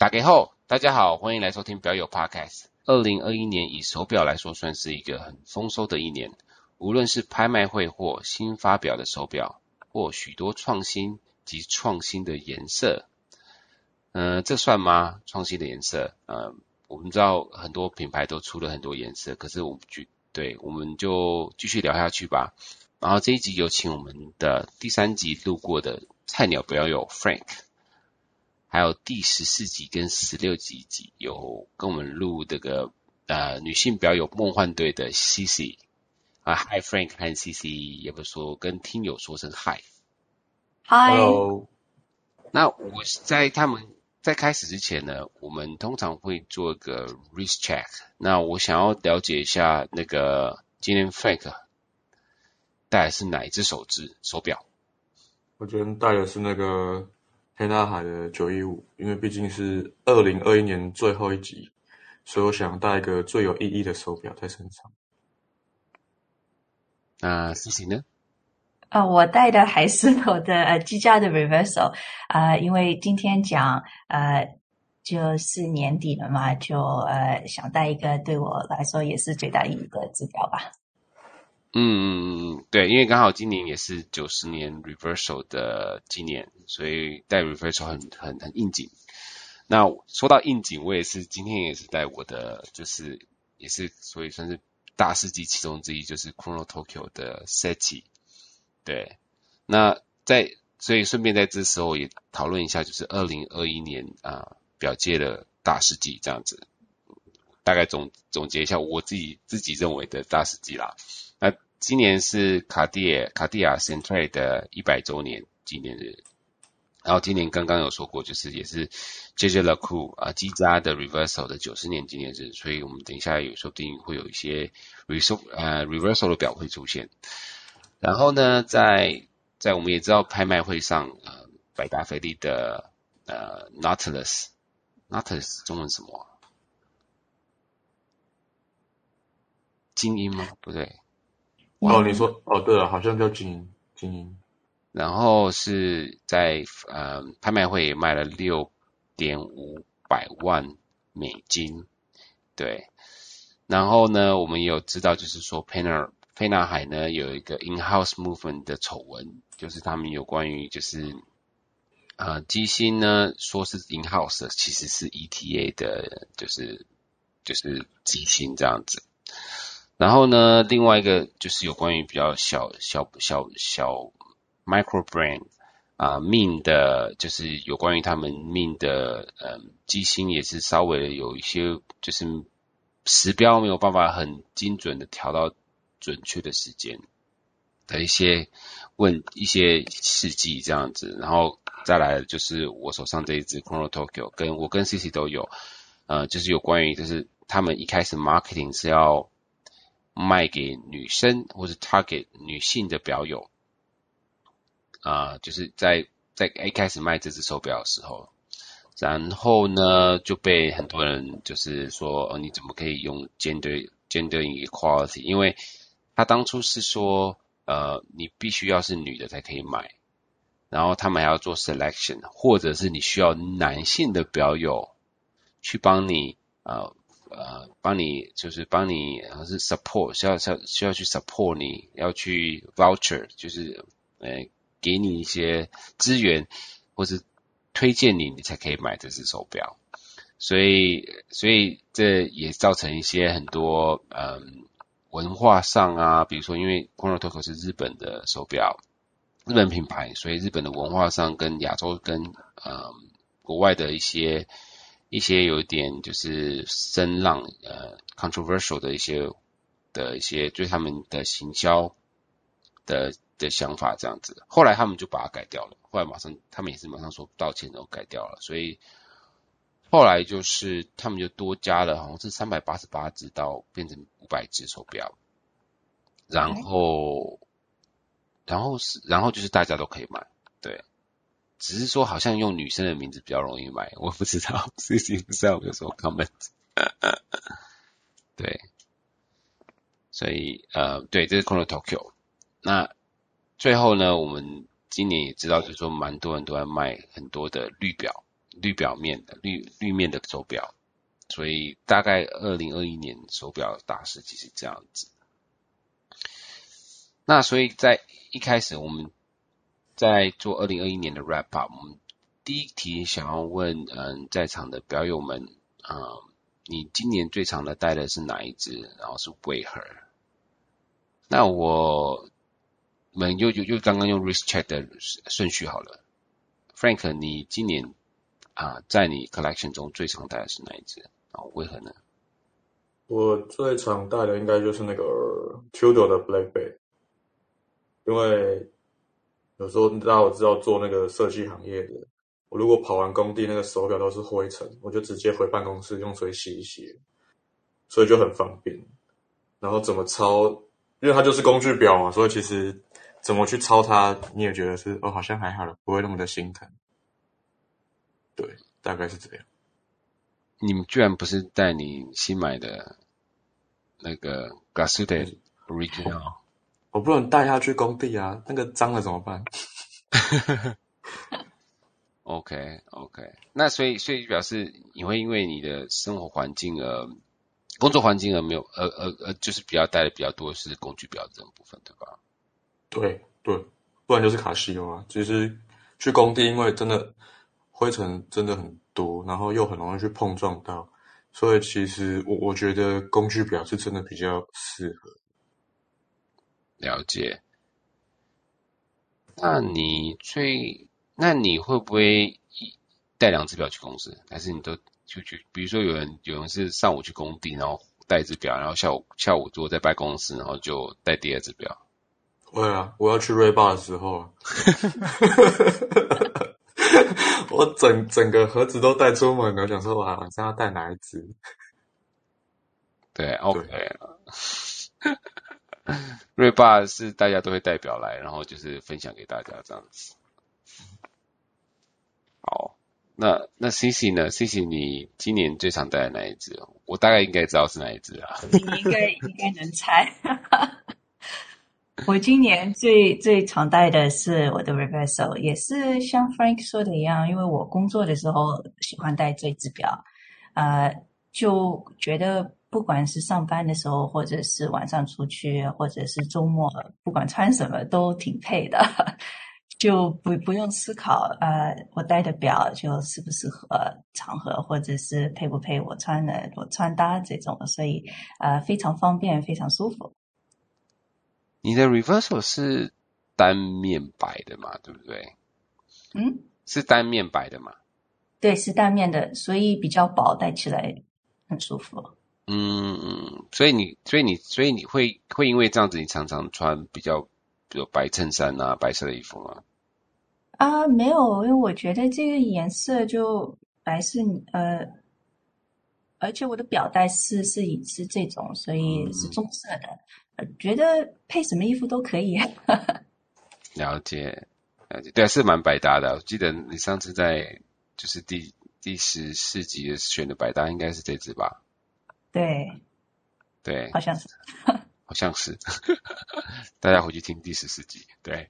打给后，大家好，欢迎来收听表友 Podcast。二零二一年以手表来说，算是一个很丰收的一年。无论是拍卖会或新发表的手表，或许多创新及创新的颜色。嗯、呃，这算吗？创新的颜色？呃，我们知道很多品牌都出了很多颜色，可是我们就对，我们就继续聊下去吧。然后这一集有请我们的第三集路过的菜鸟表友 Frank。还有第十四集跟十六集集有跟我们录这个呃女性表友梦幻队的 CC 啊，Hi Frank 和 CC 也不说跟听友说声 Hi，Hi。Hello。那我在他们在开始之前呢，我们通常会做一个 wrist check。那我想要了解一下那个今天 Frank 戴的是哪一只手指手表？我今天戴的是那个。沛纳海的九一五，因为毕竟是二零二一年最后一集，所以我想带一个最有意义的手表在身上。那事情呢？呃，我带的还是我的呃积家的 Reverso 啊、呃，因为今天讲呃就是年底了嘛，就呃想带一个对我来说也是最大意义的指标吧。嗯嗯嗯，对，因为刚好今年也是九十年 reversal 的纪念，所以戴 reversal 很很很应景。那说到应景，我也是今天也是戴我的，就是也是所以算是大事记其中之一，就是 Chrono Tokyo 的 Ceti。对，那在所以顺便在这时候也讨论一下，就是二零二一年啊表界的大事记这样子，大概总总结一下我自己自己认为的大事记啦。今年是卡地亚卡地亚 Centrale 的一百周年纪念日，然后今年刚刚有说过，就是也是 J J Le Coup 啊积家的 Reverso 的九十年纪念日，所以我们等一下有说不定会有一些 Reverso 呃 Reverso 的表会出现。然后呢，在在我们也知道拍卖会上，呃，百达翡丽的呃 Nautilus Nautilus 中文什么？精英吗？不对。哦，你说哦，对了，好像叫精英，精英。然后是在呃拍卖会也卖了六点五百万美金，对。然后呢，我们有知道，就是说沛纳佩纳海呢有一个 in-house movement 的丑闻，就是他们有关于就是呃机芯呢说是 in-house，其实是 ETA 的，就是就是机芯这样子。然后呢，另外一个就是有关于比较小小小小 micro brand 啊、命、的，就是有关于他们 Ming 的嗯机芯也是稍微有一些就是时标没有办法很精准的调到准确的时间的一些问一些事迹这样子，然后再来就是我手上这一支 Chrono Tokyo，跟我跟 CC 都有，呃，就是有关于就是他们一开始 marketing 是要。卖给女生或者 target 女性的表友，啊、就是在在一开始卖这只手表的时候，然后呢就被很多人就是说，哦，你怎么可以用 gender gender equality？因为他当初是说，呃，你必须要是女的才可以买，然后他们还要做 selection，或者是你需要男性的表友去帮你，呃。呃，帮你就是帮你，还是 support 需要需要需要去 support 你，要去 voucher 就是呃给你一些资源，或是推荐你，你才可以买这只手表。所以所以这也造成一些很多嗯、文化上啊，比如说因为 Chrono Tokyo 是日本的手表，日本品牌，所以日本的文化上跟亚洲跟呃国外的一些。一些有一点就是声浪，呃，controversial 的一些的一些对他们的行销的的想法这样子，后来他们就把它改掉了，后来马上他们也是马上说道歉，然后改掉了，所以后来就是他们就多加了，好像是三百八十八只到变成五百只手表，然后然后是然后就是大家都可以买，对。只是说好像用女生的名字比较容易买，我不知道，所以不知道有什么 comment。对，所以呃，对，这是 Chrono Tokyo。那最后呢，我们今年也知道，就是说蛮多人都在卖很多的绿表，绿表面的绿绿面的手表，所以大概二零二一年手表大师其实这样子。那所以在一开始我们在做二零二一年的 wrap up，我们第一题想要问，嗯，在场的表友们，嗯，你今年最长的戴的是哪一只？然后是为何？那我们又又又刚刚用 wrist check 的顺序好了。Frank，你今年啊，在你 collection 中最常戴的是哪一只？然后为何呢？我最常戴的应该就是那个 Tudor 的 Black Bay，因为有时候大家我知道做那个设计行业的，我如果跑完工地那个手表都是灰尘，我就直接回办公室用水洗一洗，所以就很方便。然后怎么抄，因为它就是工具表嘛，所以其实。怎么去抄它？你也觉得是哦，好像还好了，不会那么的心疼。对，大概是这样。你们居然不是带你新买的那个 Grassuti Original？我不能带它去工地啊，那个脏了怎么办？OK OK，那所以所以表示你会因为你的生活环境而工作环境而没有呃呃呃，就是比较带的比较多是工具表这种部分，对吧？对对，不然就是卡西欧啊。其实去工地，因为真的灰尘真的很多，然后又很容易去碰撞到，所以其实我我觉得工具表是真的比较适合。了解。那你最，那你会不会带两只表去公司？还是你都就去？比如说有人有人是上午去工地，然后带一只表，然后下午下午如果在办公室，然后就带第二只表。会啊，我要去瑞霸的时候，我整整个盒子都带出门了，想说我，晚上要带哪一只？对，OK。瑞霸是大家都会带表来，然后就是分享给大家这样子。好，那那 CC 呢？CC 你今年最常带的哪一只？我大概应该知道是哪一只啊？你应该应该能猜。我今年最最常戴的是我的 Reverso，也是像 Frank 说的一样，因为我工作的时候喜欢戴这只表，呃，就觉得不管是上班的时候，或者是晚上出去，或者是周末，不管穿什么都挺配的，就不不用思考，呃，我戴的表就适不适合场合，或者是配不配我穿的我穿搭这种，所以呃非常方便，非常舒服。你的 reversal 是单面白的嘛？对不对？嗯，是单面白的嘛？对，是单面的，所以比较薄，戴起来很舒服。嗯嗯，所以你，所以你，所以你会会因为这样子，你常常穿比较，比如白衬衫啊，白色的衣服吗？啊，没有，因为我觉得这个颜色就白是呃，而且我的表带是是以是这种，所以是棕色的。嗯觉得配什么衣服都可以。了解，了解，对，啊是蛮百搭的。我记得你上次在就是第第十四集选的百搭应该是这只吧？对，对，好像是，好像是。大家回去听第十四集。对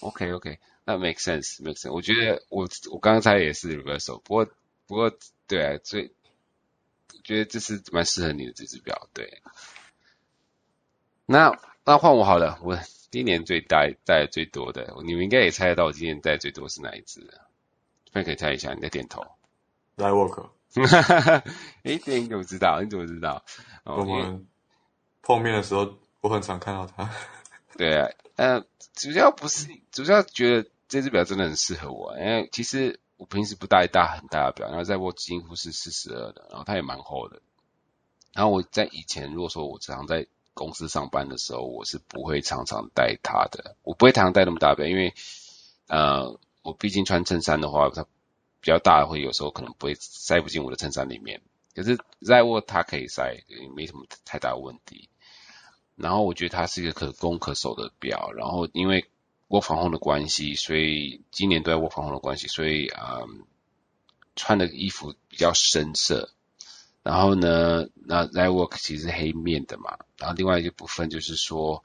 ，OK OK，那 make sense，make sense。我觉得我我刚才也是 reversal，不过不过对啊，所以觉得这是蛮适合你的这只表，对。那那换我好了，我今年最戴戴最多的，你们应该也猜得到我今年戴最多是哪一只？可以可以猜一下，你在点头。Lightwalker。哈哈哈，哎，你怎么知道？你怎么知道？我们碰面的时候，我很常看到他。对啊，呃，主要不是，主要觉得这只表真的很适合我，因为其实我平时不戴大很大的表，然后在我几乎是四十二的，然后它也蛮厚的。然后我在以前如果说我常在公司上班的时候，我是不会常常戴它的。我不会常常戴那么大表，因为呃，我毕竟穿衬衫的话，它比较大，会有时候可能不会塞不进我的衬衫里面。可是在握它可以塞，没什么太大问题。然后我觉得它是一个可攻可守的表。然后因为 work from home 的关系，所以今年都在 work from home 的关系，所以啊、穿的衣服比较深色。然后呢，那 Lightwork 其实是黑面的嘛。然后另外一个部分就是说，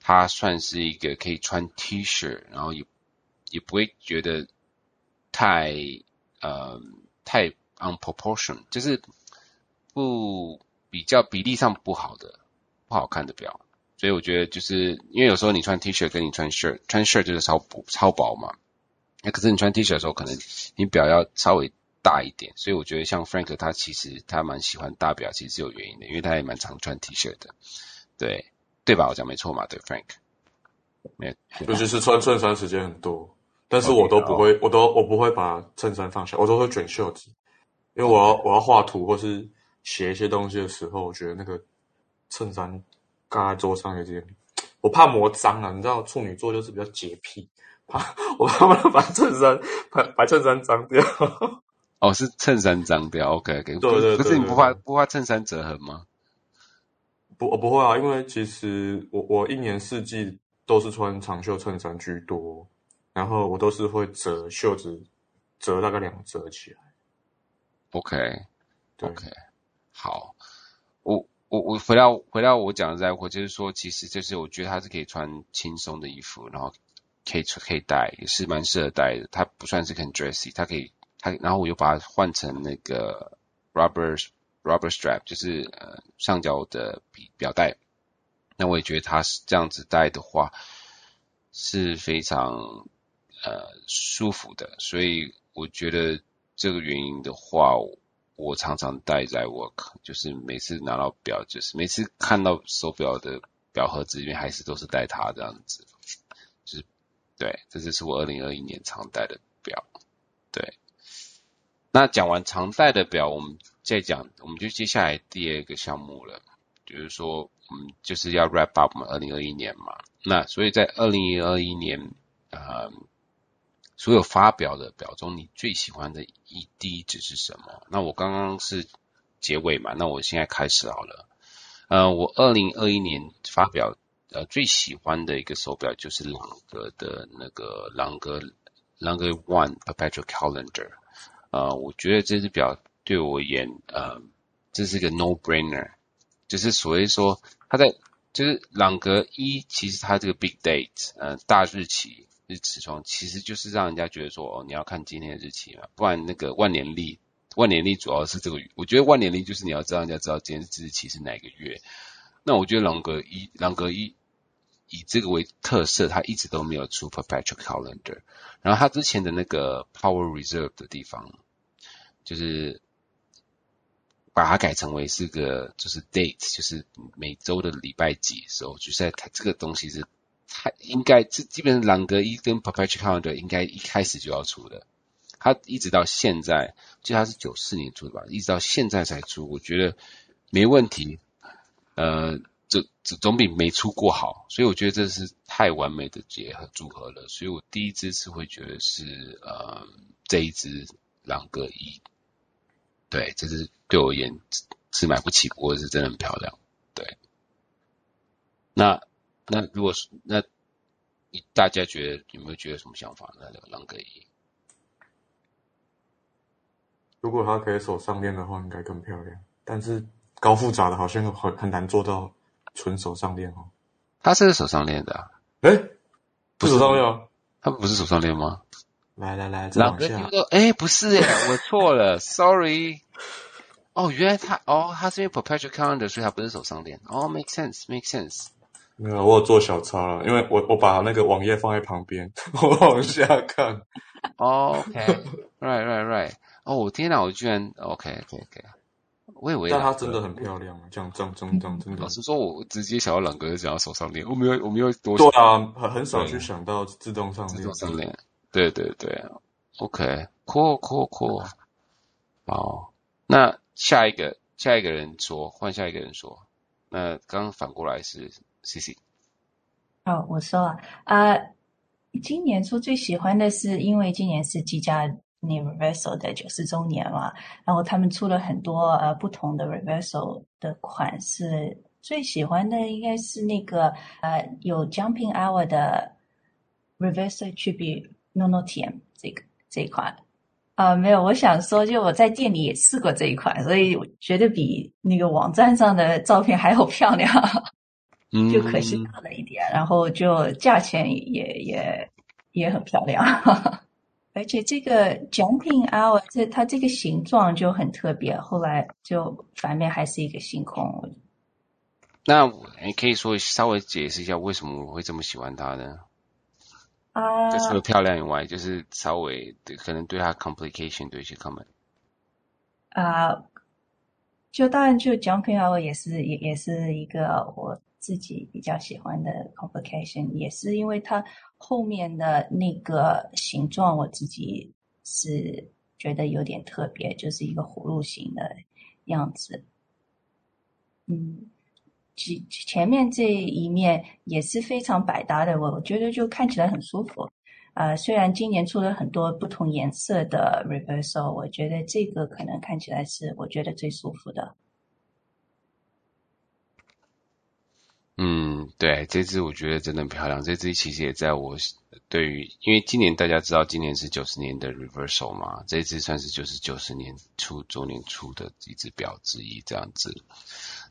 它算是一个可以穿 T 恤，然后也也不会觉得太呃太 unproportion，就是不比较比例上不好的不好看的表。所以我觉得就是因为有时候你穿 T 恤跟你穿 shirt，穿 shirt 就是超薄超薄嘛。那可是你穿 T 恤的时候，可能你表要稍微大一点。所以我觉得像 Frank 他其实他蛮喜欢大表，其实是有原因的，因为他也蛮常穿 T 恤的。对对吧？我讲没错嘛？对 Frank，没有。尤其是穿衬衫时间很多，但是我都不会，我都我不会把衬衫放下，我都会卷袖子，因为我要我要画图或是写一些东西的时候，我觉得那个衬衫。挂在桌上有点，我怕磨脏啊！你知道处女座就是比较洁癖，怕我怕把衬衫把把衬衫脏掉。哦，是衬衫脏掉，OK OK。对对对，可是你不怕不怕衬衫折痕吗？不，我不会啊，因为其实我我一年四季都是穿长袖衬衫居多，然后我都是会折袖子，折大概两折起来。OK OK，好，我。我我回到回到我讲的在乎，就是说，其实就是我觉得它是可以穿轻松的衣服，然后可以可以戴，也是蛮适合戴的。它不算是很 dressy，它可以它，然后我又把它换成那个 rubber rubber strap，就是呃橡胶的表表带。那我也觉得它是这样子戴的话是非常呃舒服的，所以我觉得这个原因的话。我常常戴在 work，就是每次拿到表，就是每次看到手表的表盒子里面，还是都是戴它这样子。就是对，这就是我二零二一年常戴的表。对，那讲完常戴的表，我们再讲，我们就接下来第二个项目了，就是说，我们就是要 wrap up 我们二零二一年嘛。那所以在二零二一年，呃。所有发表的表中，你最喜欢的一滴值是什么？那我刚刚是结尾嘛，那我现在开始好了。呃，我二零二一年发表呃最喜欢的一个手表就是朗格的那个朗格朗格 One Perpetual Calendar。呃，我觉得这只表对我而言，呃，这是一个 no brainer，就是所谓说它在就是朗格一，其实它这个 big date，呃，大日期。日期窗其实就是让人家觉得说，哦，你要看今天的日期嘛，不然那个万年历，万年历主要是这个，我觉得万年历就是你要知道人家知道今天日期是哪个月。那我觉得朗格一，朗格一以这个为特色，它一直都没有出 perpetual calendar。然后它之前的那个 power reserve 的地方，就是把它改成为是个就是 date，就是每周的礼拜几的时候，就在它这个东西是。他应该这基本上朗格一跟 Perpetual Calendar 应该一开始就要出的，它一直到现在，就它是九四年出的吧，一直到现在才出，我觉得没问题，呃，这这总比没出过好，所以我觉得这是太完美的结合组合了，所以我第一支是会觉得是呃这一支朗格一，对，这是对我而言是买不起，不过是真的很漂亮，对，那。那如果是那，你大家觉得有没有觉得什么想法呢？那个朗格一，如果他可以手上链的话，应该更漂亮。但是高复杂的，好像很很难做到纯手上链哦。他是手上链的、啊，哎、欸，不是手上链啊？它不是手上链吗？来来来，朗格一个，哎，不是耶，我错了，sorry。哦，原来他，哦，他是因为 perpetual calendar，所以他不是手上链。哦，make sense，make sense。没有，我有做小抄了，因为我我把那个网页放在旁边，我往下看。Oh, OK，right right right。哦，我天哪，我居然 OK OK OK。我以为，但它真的很漂亮，这样这样这样这样真的。老实说，我直接想要朗格，就想要手上链，我没有我没有多。对啊，很很少去想到自动上链。自动上链。对对对，OK，cool cool cool。好，那下一个下一个人说，换下一个人说。那刚刚反过来是。谢谢。哦，我说啊，呃，今年初最喜欢的是，因为今年是积家 Universal 的九十周年嘛，然后他们出了很多呃不同的 Reversal 的款式，最喜欢的应该是那个呃有 Jumping Hour 的 Reversal Tribute No No T M 这个这一款。啊、没有，我想说，就我在店里也试过这一款，所以我觉得比那个网站上的照片还要漂亮。就可惜大了一点，嗯、然后就价钱也也也很漂亮。而且这个 jumping hour 这它这个形状就很特别，后来就反面还是一个星空。那你可以说稍微解释一下为什么我会这么喜欢它呢？啊，就除了漂亮以外，就是稍微可能对它 complication 对一些 comment。啊，就当然就 jumping hour 也是也也是一个我自己比较喜欢的 complication，也是因为它后面的那个形状，我自己是觉得有点特别，就是一个葫芦形的样子。嗯。前前面这一面也是非常百搭的，我觉得就看起来很舒服。呃，虽然今年出了很多不同颜色的 reversal，我觉得这个可能看起来是我觉得最舒服的。嗯，对，这只我觉得真的很漂亮。这只其实也在我对于，因为今年大家知道今年是九十年的 reversal 嘛，这只算是就是九十年初周年初的一只表之一这样子。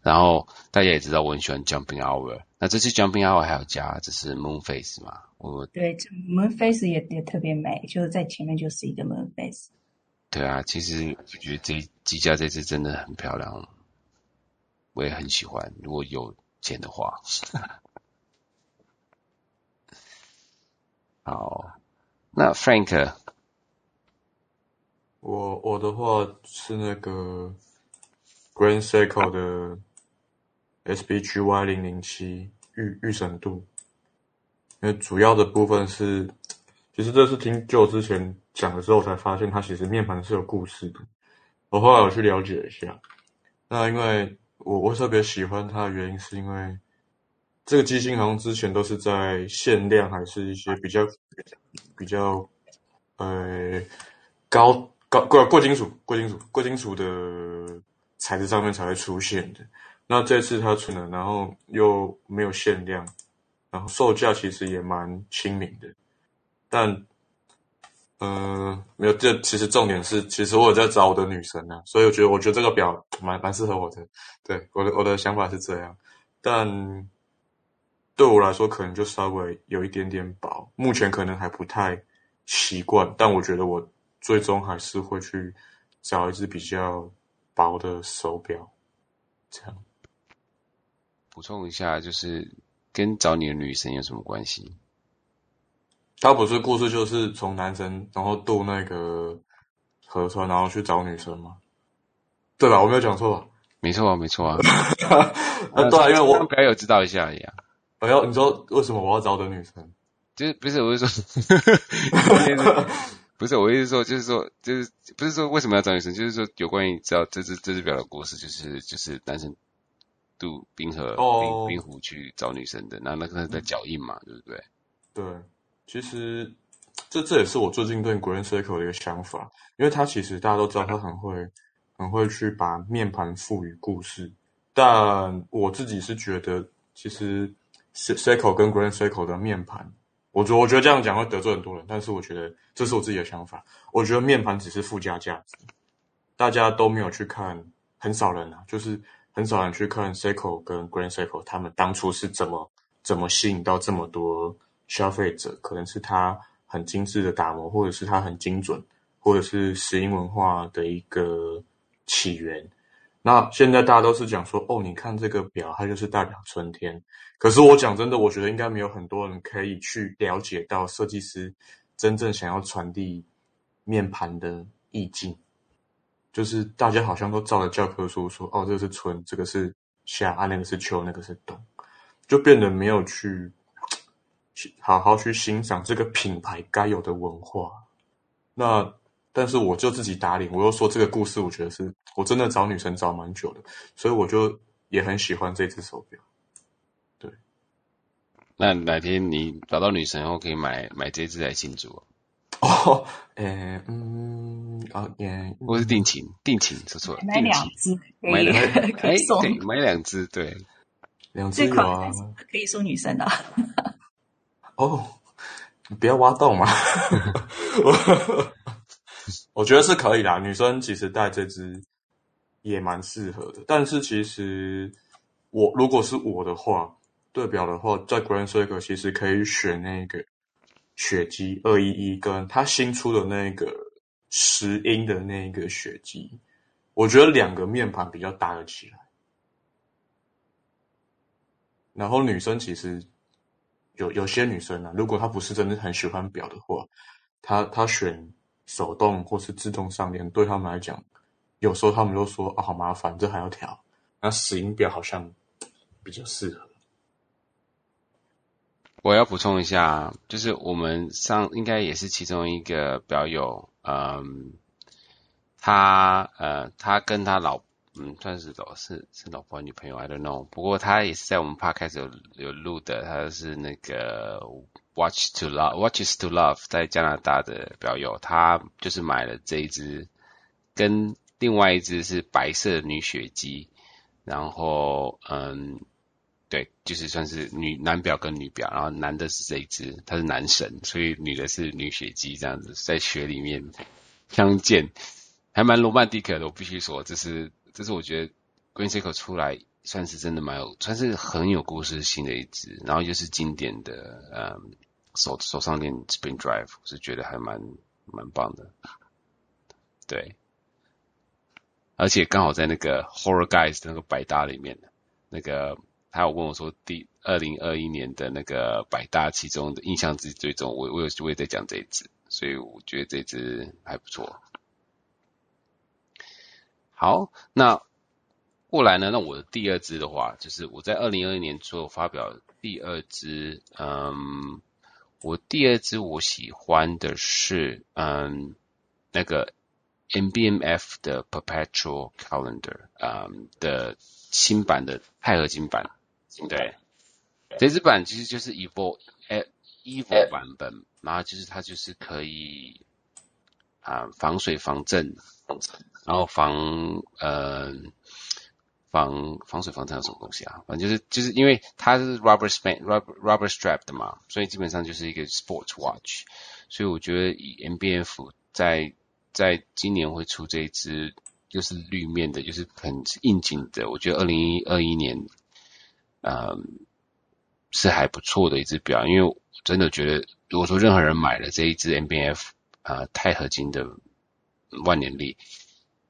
然后大家也知道我很喜欢 Jumping Hour，那这次 Jumping Hour 还有加这是 Moon Face 嘛？我对这 Moon Face 也也特别美，就是在前面就是一个 Moon Face。对啊，其实我觉得这这家这只真的很漂亮，我也很喜欢。如果有钱的话，好，那 Frank，我我的话是那个 Grand Circle 的。SBGY 零零七预预审度，因为主要的部分是，其实这是听就之前讲的时候才发现，它其实面盘是有故事的。我后来有去了解一下，那因为我我特别喜欢它的原因，是因为这个机芯好像之前都是在限量，还是一些比较比较呃高高贵贵金属贵金属贵金属的材质上面才会出现的。那这次它出了，然后又没有限量，然后售价其实也蛮亲民的，但，嗯、没有。这其实重点是，其实我有在找我的女神啊，所以我觉得，我觉得这个表蛮蛮适合我的。对，我的我的想法是这样，但对我来说，可能就稍微有一点点薄，目前可能还不太习惯，但我觉得我最终还是会去找一只比较薄的手表，这样。补充一下，就是跟找你的女神有什么关系？他不是故事，就是从男生然后渡那个河川，然后去找女生吗？对吧？我没有讲错吧？没错啊，没错啊。啊，对啊，因为我该有知道一下而已啊。哎呦，你说为什么我要找的女神？就是不是我是说，不是我意思说，就是说，就是不是说为什么要找女神？就是说有关于知道这只这只表的故事，就是就是男神。渡冰河冰冰湖去找女神的，那那个是的脚印嘛，对不对？对，其实这这也是我最近对 Grand Seiko 的一个想法，因为他其实大家都知道他很会很会去把面盘赋予故事，但我自己是觉得，其实 Seiko 跟 Grand Seiko 的面盘，我觉我觉得这样讲会得罪很多人，但是我觉得这是我自己的想法，我觉得面盘只是附加价值，大家都没有去看，很少人啊，就是。很少人去看 Seiko 跟 Grand Seiko 他们当初是怎么怎么吸引到这么多消费者，可能是它很精致的打磨，或者是它很精准，或者是石英文化的一个起源。那现在大家都是讲说，哦，你看这个表，它就是代表春天。可是我讲真的，我觉得应该没有很多人可以去了解到设计师真正想要传递面盘的意境。就是大家好像都照着教科书说，哦，这个是春，这个是夏，啊，那个是秋，那个是冬，就变得没有去好好去欣赏这个品牌该有的文化。那但是我就自己打脸，我又说这个故事，我觉得是我真的找女神找蛮久的，所以我就也很喜欢这只手表。对，那哪天你找到女神后，可以买买这只来庆祝。哦，诶，嗯，哦，也，我是定情，定情，说错了，买两只，买两只，可以送，对，买两只，对，两只有啊，可以送女生的。哦，你不要挖洞嘛，我觉得是可以啦，女生其实戴这只也蛮适合的，但是其实我如果是我的话，对表的话，在 Grand Seiko 其实可以选那个。雪肌二一一跟它新出的那个石英的那一个雪肌，我觉得两个面盘比较搭得起来。然后女生其实有有些女生啊，如果她不是真的很喜欢表的话，她她选手动或是自动上链，对他们来讲，有时候他们都说啊好麻烦，这还要调。那石英表好像比较适合。我要补充一下，就是我们上应该也是其中一个表友，嗯，他呃，他跟他老嗯算是老是是老婆女朋友，I don't know。不过他也是在我们 podcast 有有录的，他是那个 Watch to Love Watches to Love 在加拿大的表友，他就是买了这一只，跟另外一只是白色女雪肌，然后嗯。对，就是算是女男表跟女表，然后男的是这一只，他是男神，所以女的是女雪肌这样子，在雪里面相见，还蛮罗曼蒂克的。我必须说，这是这是我觉得 Green Circle 出来算是真的蛮有，算是很有故事性的一只，然后又是经典的，嗯，手手上链 Spring Drive，我是觉得还蛮蛮棒的。对，而且刚好在那个 Horror Guys 那个百搭里面，那个。他有问我说，第二零二一年的那个百搭其中的印象之最终，我我有我也在讲这一支，所以我觉得这支还不错。好，那过来呢？那我的第二支的话，就是我在二零二一年所发表第二支，嗯，我第二支我喜欢的是嗯那个 MBMF 的 Perpetual Calendar，嗯的新版的钛合金版。对，这支版其实就是 Evo 诶 Evo 版本，然后就是它就是可以啊防水防震，然后防呃防防水防尘有什么东西啊？反正就是就是因为它是 rubber span rubber rubber strap 的嘛，所以基本上就是一个 sports watch。所以我觉得以 MBF 在在今年会出这一支，就是绿面的，就是很应景的。我觉得二零二一年。嗯，是还不错的一只表，因为我真的觉得，如果说任何人买了这一只 MBF 啊钛合金的万年历，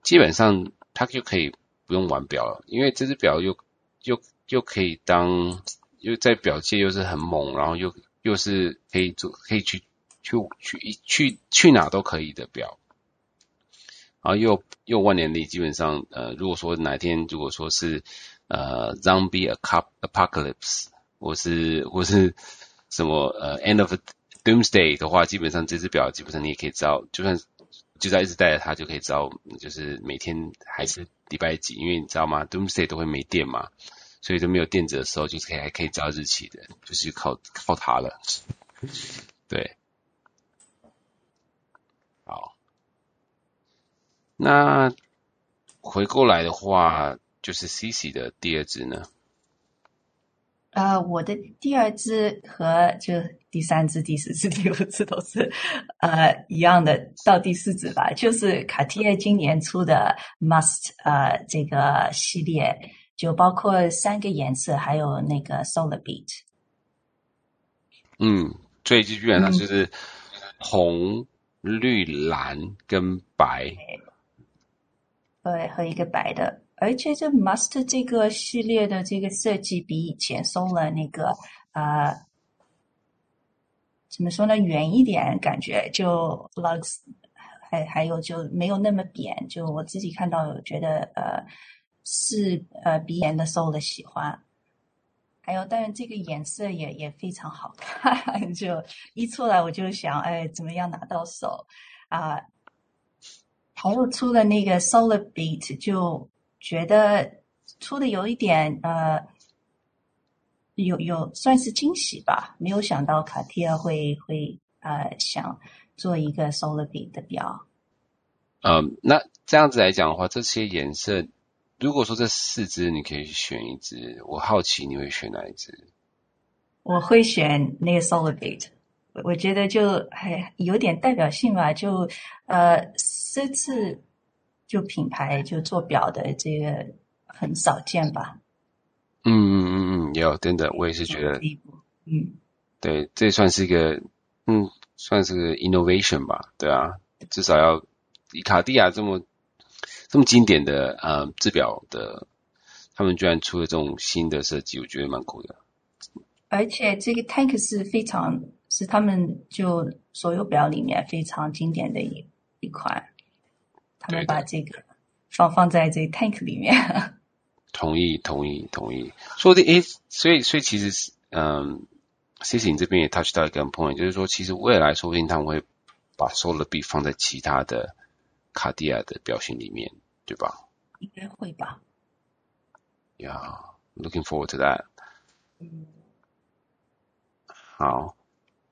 基本上他就可以不用玩表了，因为这只表又又又可以当又在表界又是很猛，然后又又是可以做可以去去去去去哪都可以的表，然后又又万年历，基本上呃，如果说哪天如果说是。呃，Zombie Apocalypse，或是或是什么呃，End of Doomsday 的话，基本上这只表基本上你也可以知道，就算就在一直带着它，就可以知道，就是每天还是礼拜几，因为你知道吗？Doomsday 都会没电嘛，所以就没有电子的时候，就是可以还可以知道日期的，就是靠靠它了。对，好，那回过来的话。就是 CC 的第二支呢？呃，我的第二支和就第三支、第四支、第五支都是呃一样的，到第四支吧。就是卡地亚今年出的 Must 呃这个系列，就包括三个颜色，还有那个 Solar Beat。嗯，所以就基本上就是红、嗯、绿、蓝跟白。对，和一个白的。而且这 Must 这个系列的这个设计比以前 Solar 那个呃，怎么说呢，圆一点，感觉就 Lux 还还有就没有那么扁，就我自己看到有觉得呃是呃鼻炎的 Solar 喜欢，还有当然这个颜色也也非常好看，就一出来我就想哎怎么样拿到手啊，还有出了那个 Solar Beat 就。觉得出的有一点呃，有有算是惊喜吧，没有想到卡地亚会会呃想做一个 Solar Beat 的表。嗯，那这样子来讲的话，这些颜色，如果说这四只你可以选一只，我好奇你会选哪一只？我会选那个 Solar Beat，我觉得就还有点代表性吧，就呃这次。就品牌就做表的这个很少见吧？嗯嗯嗯嗯，有真的，我也是觉得，嗯，对，这算是一个嗯，算是个 innovation 吧，对啊，至少要以卡地亚这么这么经典的呃制表的，他们居然出了这种新的设计，我觉得蛮酷的。而且这个 tank 是非常是他们就所有表里面非常经典的一一款，他们把这个放放在这 tank 里面。同意，同意，同意。说的诶，所以，所以其实是，嗯，Citizen 这边也 touch 到一个 point，就是说，其实未来说不定他们会把 Sotheby 放在其他的卡地亚的表型里面，对吧？应该会吧。Yeah，looking forward to that。嗯。好，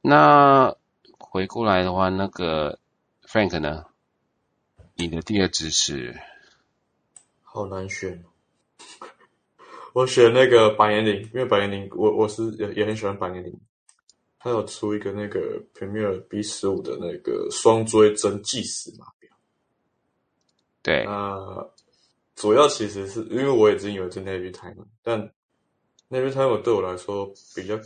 那回过来的话，那个 Frank 呢？你的第二支是？好难选。我选那个百年灵，因为百年灵，我我是也也很喜欢百年灵。他有出一个那个 Premier B 十五的那个双锥针计时码表。对。那主要其实是因为我已经有一只 Navy Time，但 Navy Time 对我来说比较，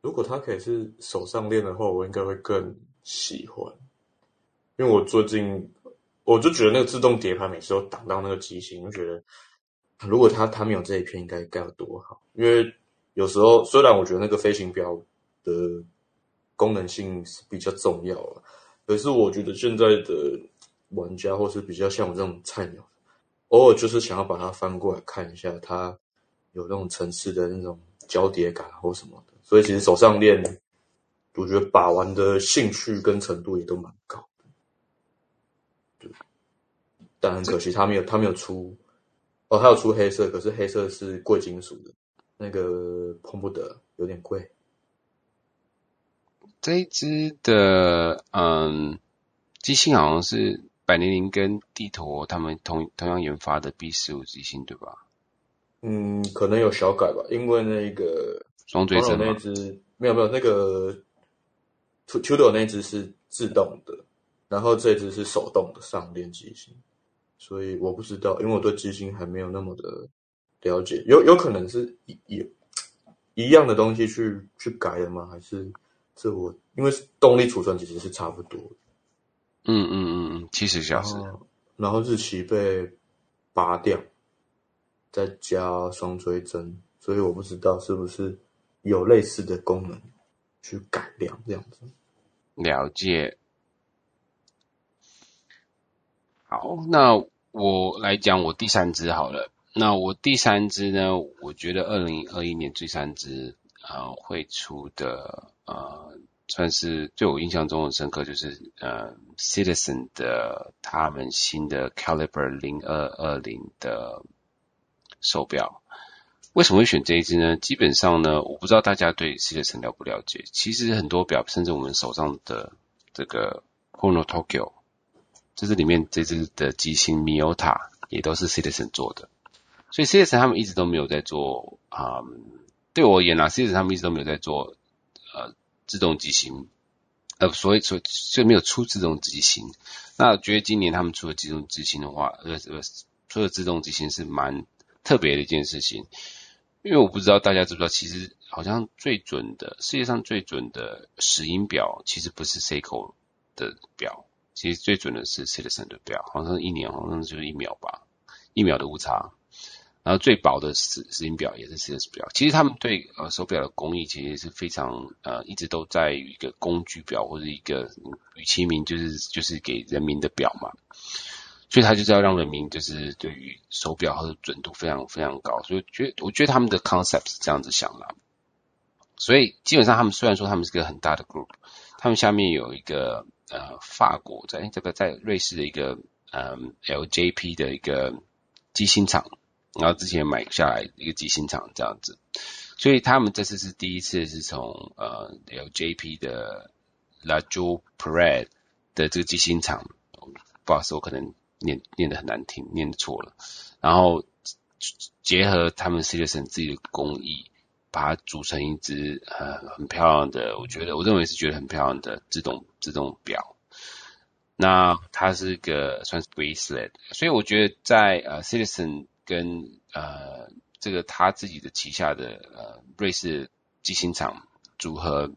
如果它可以是手上练的话，我应该会更喜欢。因为我最近我就觉得那个自动碟盘每次都挡到那个机芯，我觉得。如果他他没有这一片，应该该有多好？因为有时候虽然我觉得那个飞行表的功能性是比较重要啊，可是我觉得现在的玩家或是比较像我这种菜鸟，偶尔就是想要把它翻过来看一下，它有那种层次的那种交叠感或什么的。所以其实手上链，我觉得把玩的兴趣跟程度也都蛮高。但很可惜，他没有他没有出。哦，还有出黑色，可是黑色是贵金属的，那个碰不得，有点贵。这一只的嗯，机芯好像是百年灵跟帝陀他们同同样研发的 B 十五机芯，对吧？嗯，可能有小改吧，因为那个双追针那只没有没有那个 Tudor 那只是自动的，然后这只是手动的上链机芯。所以我不知道，因为我对机芯还没有那么的了解，有有可能是一一一样的东西去去改的吗？还是这我因为动力储存其实是差不多的，嗯嗯嗯嗯，七十小时，然后日期被拔掉，再加双追针，所以我不知道是不是有类似的功能去改良这样子，了解。好，那我来讲我第三支好了。那我第三支呢，我觉得二零二一年第三支呃会出的呃，算是对我印象中很深刻，就是呃，Citizen 的他们新的 Caliber 零二二零的手表。为什么会选这一只呢？基本上呢，我不知道大家对 Citizen 了不了解。其实很多表，甚至我们手上的这个 Chrono Tokyo。就是里面这支的机芯 Miota 也都是 Citizen 做的，所以 Citizen 他们一直都没有在做啊、对我而言啊，Citizen 他们一直都没有在做呃自动机芯，呃，所以所以所以没有出自动机芯。那我觉得今年他们出的自动机芯的话，呃呃，出的自动机芯是蛮特别的一件事情，因为我不知道大家知不知道，其实好像最准的世界上最准的石英表，其实不是 Seiko 的表。其实最准的是 Citizen 的表，好像一年，好像就是一秒吧，一秒的误差。然后最薄的石石英表也是 Citizen 表。其实他们对呃手表的工艺其实是非常呃一直都在于一个工具表或者一个与其名就是就是给人民的表嘛。所以他就是要让人民就是对于手表或者准度非常非常高。所以觉我觉得他们的 concept 是这样子想的。所以基本上他们虽然说他们是个很大的 group，他们下面有一个。呃，法国在这个在瑞士的一个呃 LJP 的一个机芯厂，然后之前买下来一个机芯厂这样子，所以他们这次是第一次是从呃 LJP 的 La Joux Parade 的这个机芯厂，不好意思，我可能念念得很难听，念错了，然后结合他们 Citizen 自己的工艺。把它组成一只呃很漂亮的，我觉得我认为是觉得很漂亮的自动自动表。那它是一个算是 bracelet，所以我觉得在呃 Citizen 跟呃这个他自己的旗下的呃瑞士机芯厂组合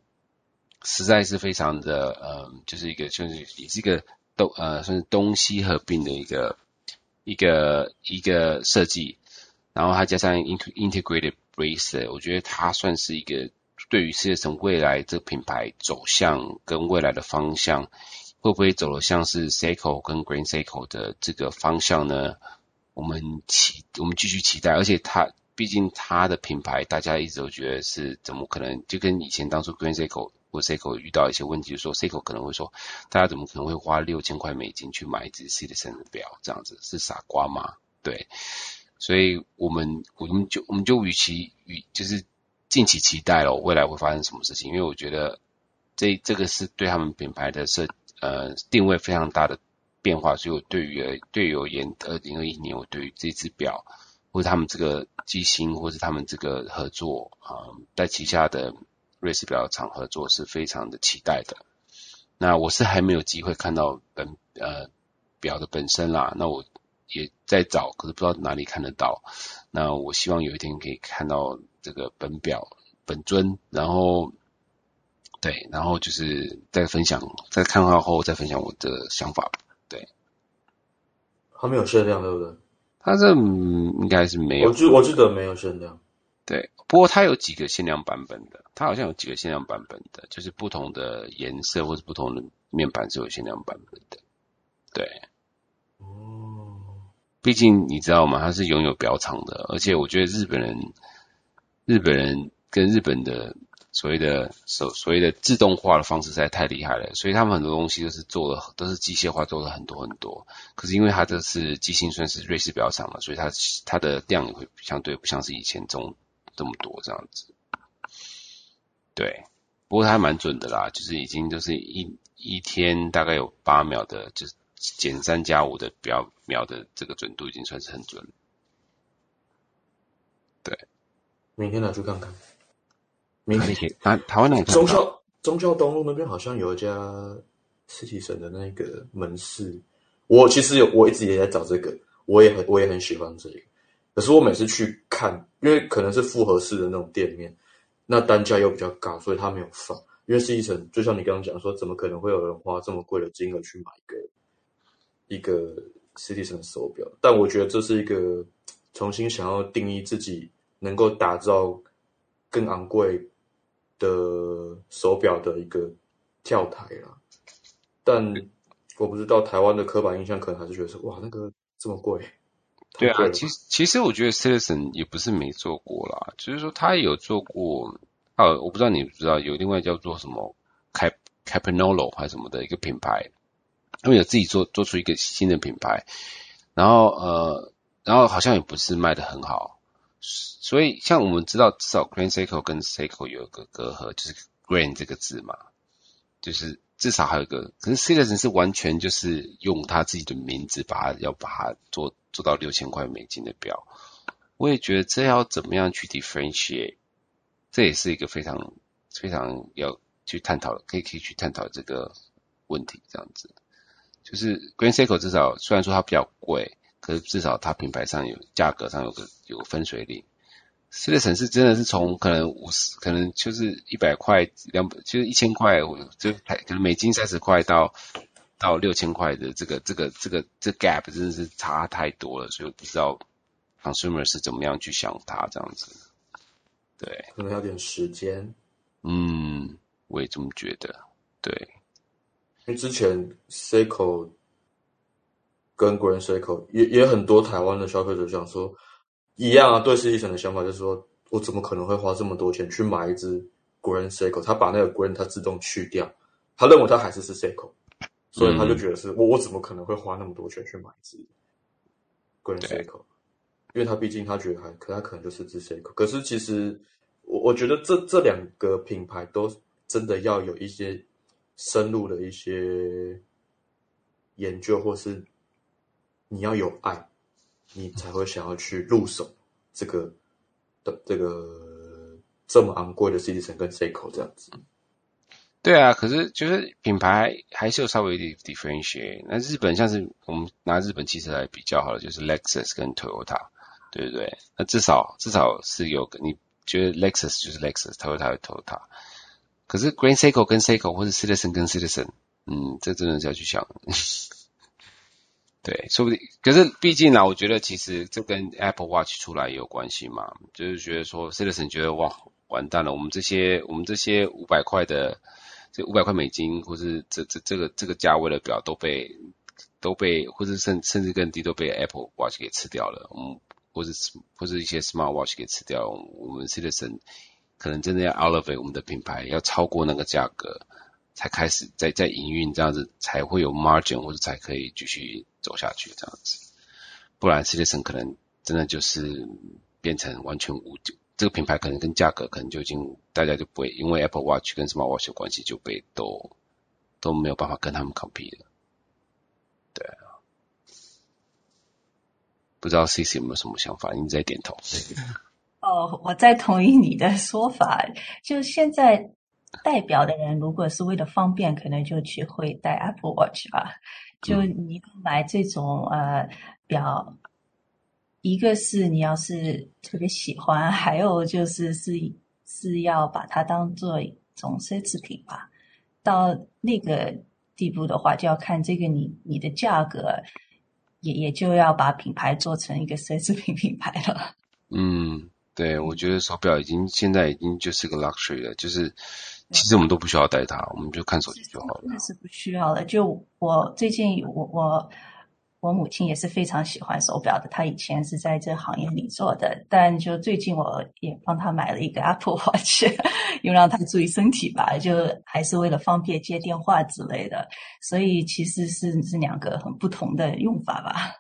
实在是非常的呃，就是一个就是也是一个东呃算是东西合并的一个一个一个设计，然后它加上 integrated Bracer，我觉得它算是一个对于 Citizen 未来这个品牌走向跟未来的方向，会不会走得像是 Seiko 跟 Grand Seiko 的这个方向呢？我们期我们继续期待，而且它。毕竟它的品牌，大家一直都觉得是怎么可能？就跟以前当初 Grand Seiko 或 Seiko 遇到一些问题，就是说 Seiko 可能会说，大家怎么可能会花六千块美金去买一只 Citizen 的表？这样子是傻瓜吗？对，所以我们我们就我们就与其与就是敬请期待了，未来会发生什么事情？因为我觉得这这个是对他们品牌的设呃定位非常大的变化，所以我对于对于而言，二零二一年我对于这只表。或者他们这个机芯，或者他们这个合作啊，在旗下的瑞士表厂合作是非常的期待的。那我是还没有机会看到本呃表的本身啦，那我也在找，可是不知道哪里看得到。那我希望有一天可以看到这个本表本尊，然后对，然后就是再分享，在看到后再分享我的想法。对，还没有限量，对不对？它这应该是没有，我记我记得没有限量。对，不过它有几个限量版本的，它好像有几个限量版本的，就是不同的颜色或者不同的面板是有限量版本的。对，哦，毕竟你知道吗？它是拥有表厂的，而且我觉得日本人，日本人跟日本的。所谓的所所谓的自动化的方式实在太厉害了，所以他们很多东西都是做了都是机械化做了很多很多。可是因为它这是机芯算是瑞士表厂了，所以它它的量也会相对不像是以前这种这么多这样子。对，不过它还蛮准的啦，就是已经就是一一天大概有八秒的，就是减三加五的表秒的这个准度已经算是很准。对，明天拿去看看。明天。台台湾那忠孝忠孝东路那边好像有一家实体城的那个门市，我其实有我一直也在找这个，我也很我也很喜欢这个，可是我每次去看，因为可能是复合式的那种店面，那单价又比较高，所以他没有放。因为实体城就像你刚刚讲说，怎么可能会有人花这么贵的金额去买一个一个 Citizen 手表？但我觉得这是一个重新想要定义自己，能够打造更昂贵。的手表的一个跳台啦，但我不知道台湾的刻板印象可能还是觉得说，哇，那个这么贵。对啊，其实其实我觉得 Citizen 也不是没做过啦，就是说他有做过，啊，我不知道你不知道，有另外叫做什么 Cap Campagnolo 还是什么的一个品牌，他们有自己做做出一个新的品牌，然后呃，然后好像也不是卖得很好。所以，像我们知道，至少 Grand Seiko 跟 Seiko 有一个隔阂，就是 Grand 这个字嘛，就是至少还有一个。可是 Citizen 是完全就是用他自己的名字，把它要把它做做到六千块美金的表。我也觉得这要怎么样去 differentiate，这也是一个非常非常要去探讨，可以可以去探讨这个问题。这样子，就是 Green Circle 至少虽然说它比较贵。可是至少它品牌上有价格上有个有个分水岭，Citizen 是真的是从可能五十，可能就是一百块两百，就是一千块，就可能美金三十块到到六千块的这个这个这个这 gap 真的是差太多了，所以我不知道 consumer 是怎么样去想它这样子。对，可能要点时间。嗯，我也这么觉得。对，因为之前 Seiko。跟 Grand Seiko 也也很多台湾的消费者想说一样啊，对实体城的想法就是说，我怎么可能会花这么多钱去买一只 Grand Seiko？他把那个 Grand 他自动去掉，他认为他还是是 Seiko，所以他就觉得是我我怎么可能会花那么多钱去买一只 Grand Seiko？因为他毕竟他觉得还可他可能就是只 Seiko，可是其实我我觉得这这两个品牌都真的要有一些深入的一些研究或是。你要有爱，你才会想要去入手这个的这个这么昂贵的 C D 层跟 C 口这样子。对啊，可是就是品牌还是有稍微的 differentiate。那日本像是我们拿日本汽车来比较好了，就是 Lexus 跟 Toyota，对不对？那至少至少是有个你觉得 Lexus 就是 Lexus，Toyota 是 Toyota。可是 Grand Seiko 跟 Seiko 或者 Citizen 跟 Citizen，嗯，这真的是要去想。对，说不定。可是毕竟呢，我觉得其实这跟 Apple Watch 出来也有关系嘛。就是觉得说，Citizen 觉得哇，完蛋了，我们这些我们这些五百块的，这五百块美金，或是这这这个这个价位的表都被都被，或是甚甚至更低都被 Apple Watch 给吃掉了。嗯，或是或是一些 Smart Watch 给吃掉，我们 Citizen。可能真的要 elevate 我们的品牌，要超过那个价格，才开始在在营运这样子，才会有 margin 或者才可以继续走下去这样子。不然，Citizen 可能真的就是变成完全无，这个品牌可能跟价格可能就已经大家就不会，因为 Apple Watch 跟 Smart Watch 的关系就被都都没有办法跟他们 compete 了。对啊，不知道 CC 有没有什么想法？你在点头。哦，我在同意你的说法。就现在代表的人，如果是为了方便，可能就去会戴 Apple Watch 吧。就你买这种呃表，一个是你要是特别喜欢，还有就是是是要把它当做一种奢侈品吧。到那个地步的话，就要看这个你你的价格，也也就要把品牌做成一个奢侈品 品牌了。嗯。对，我觉得手表已经现在已经就是个 luxury 了，就是其实我们都不需要戴它，我们就看手机就好了。那是不需要了。就我最近，我我我母亲也是非常喜欢手表的，她以前是在这行业里做的，但就最近我也帮她买了一个 Apple Watch，又让她注意身体吧，就还是为了方便接电话之类的，所以其实是是两个很不同的用法吧。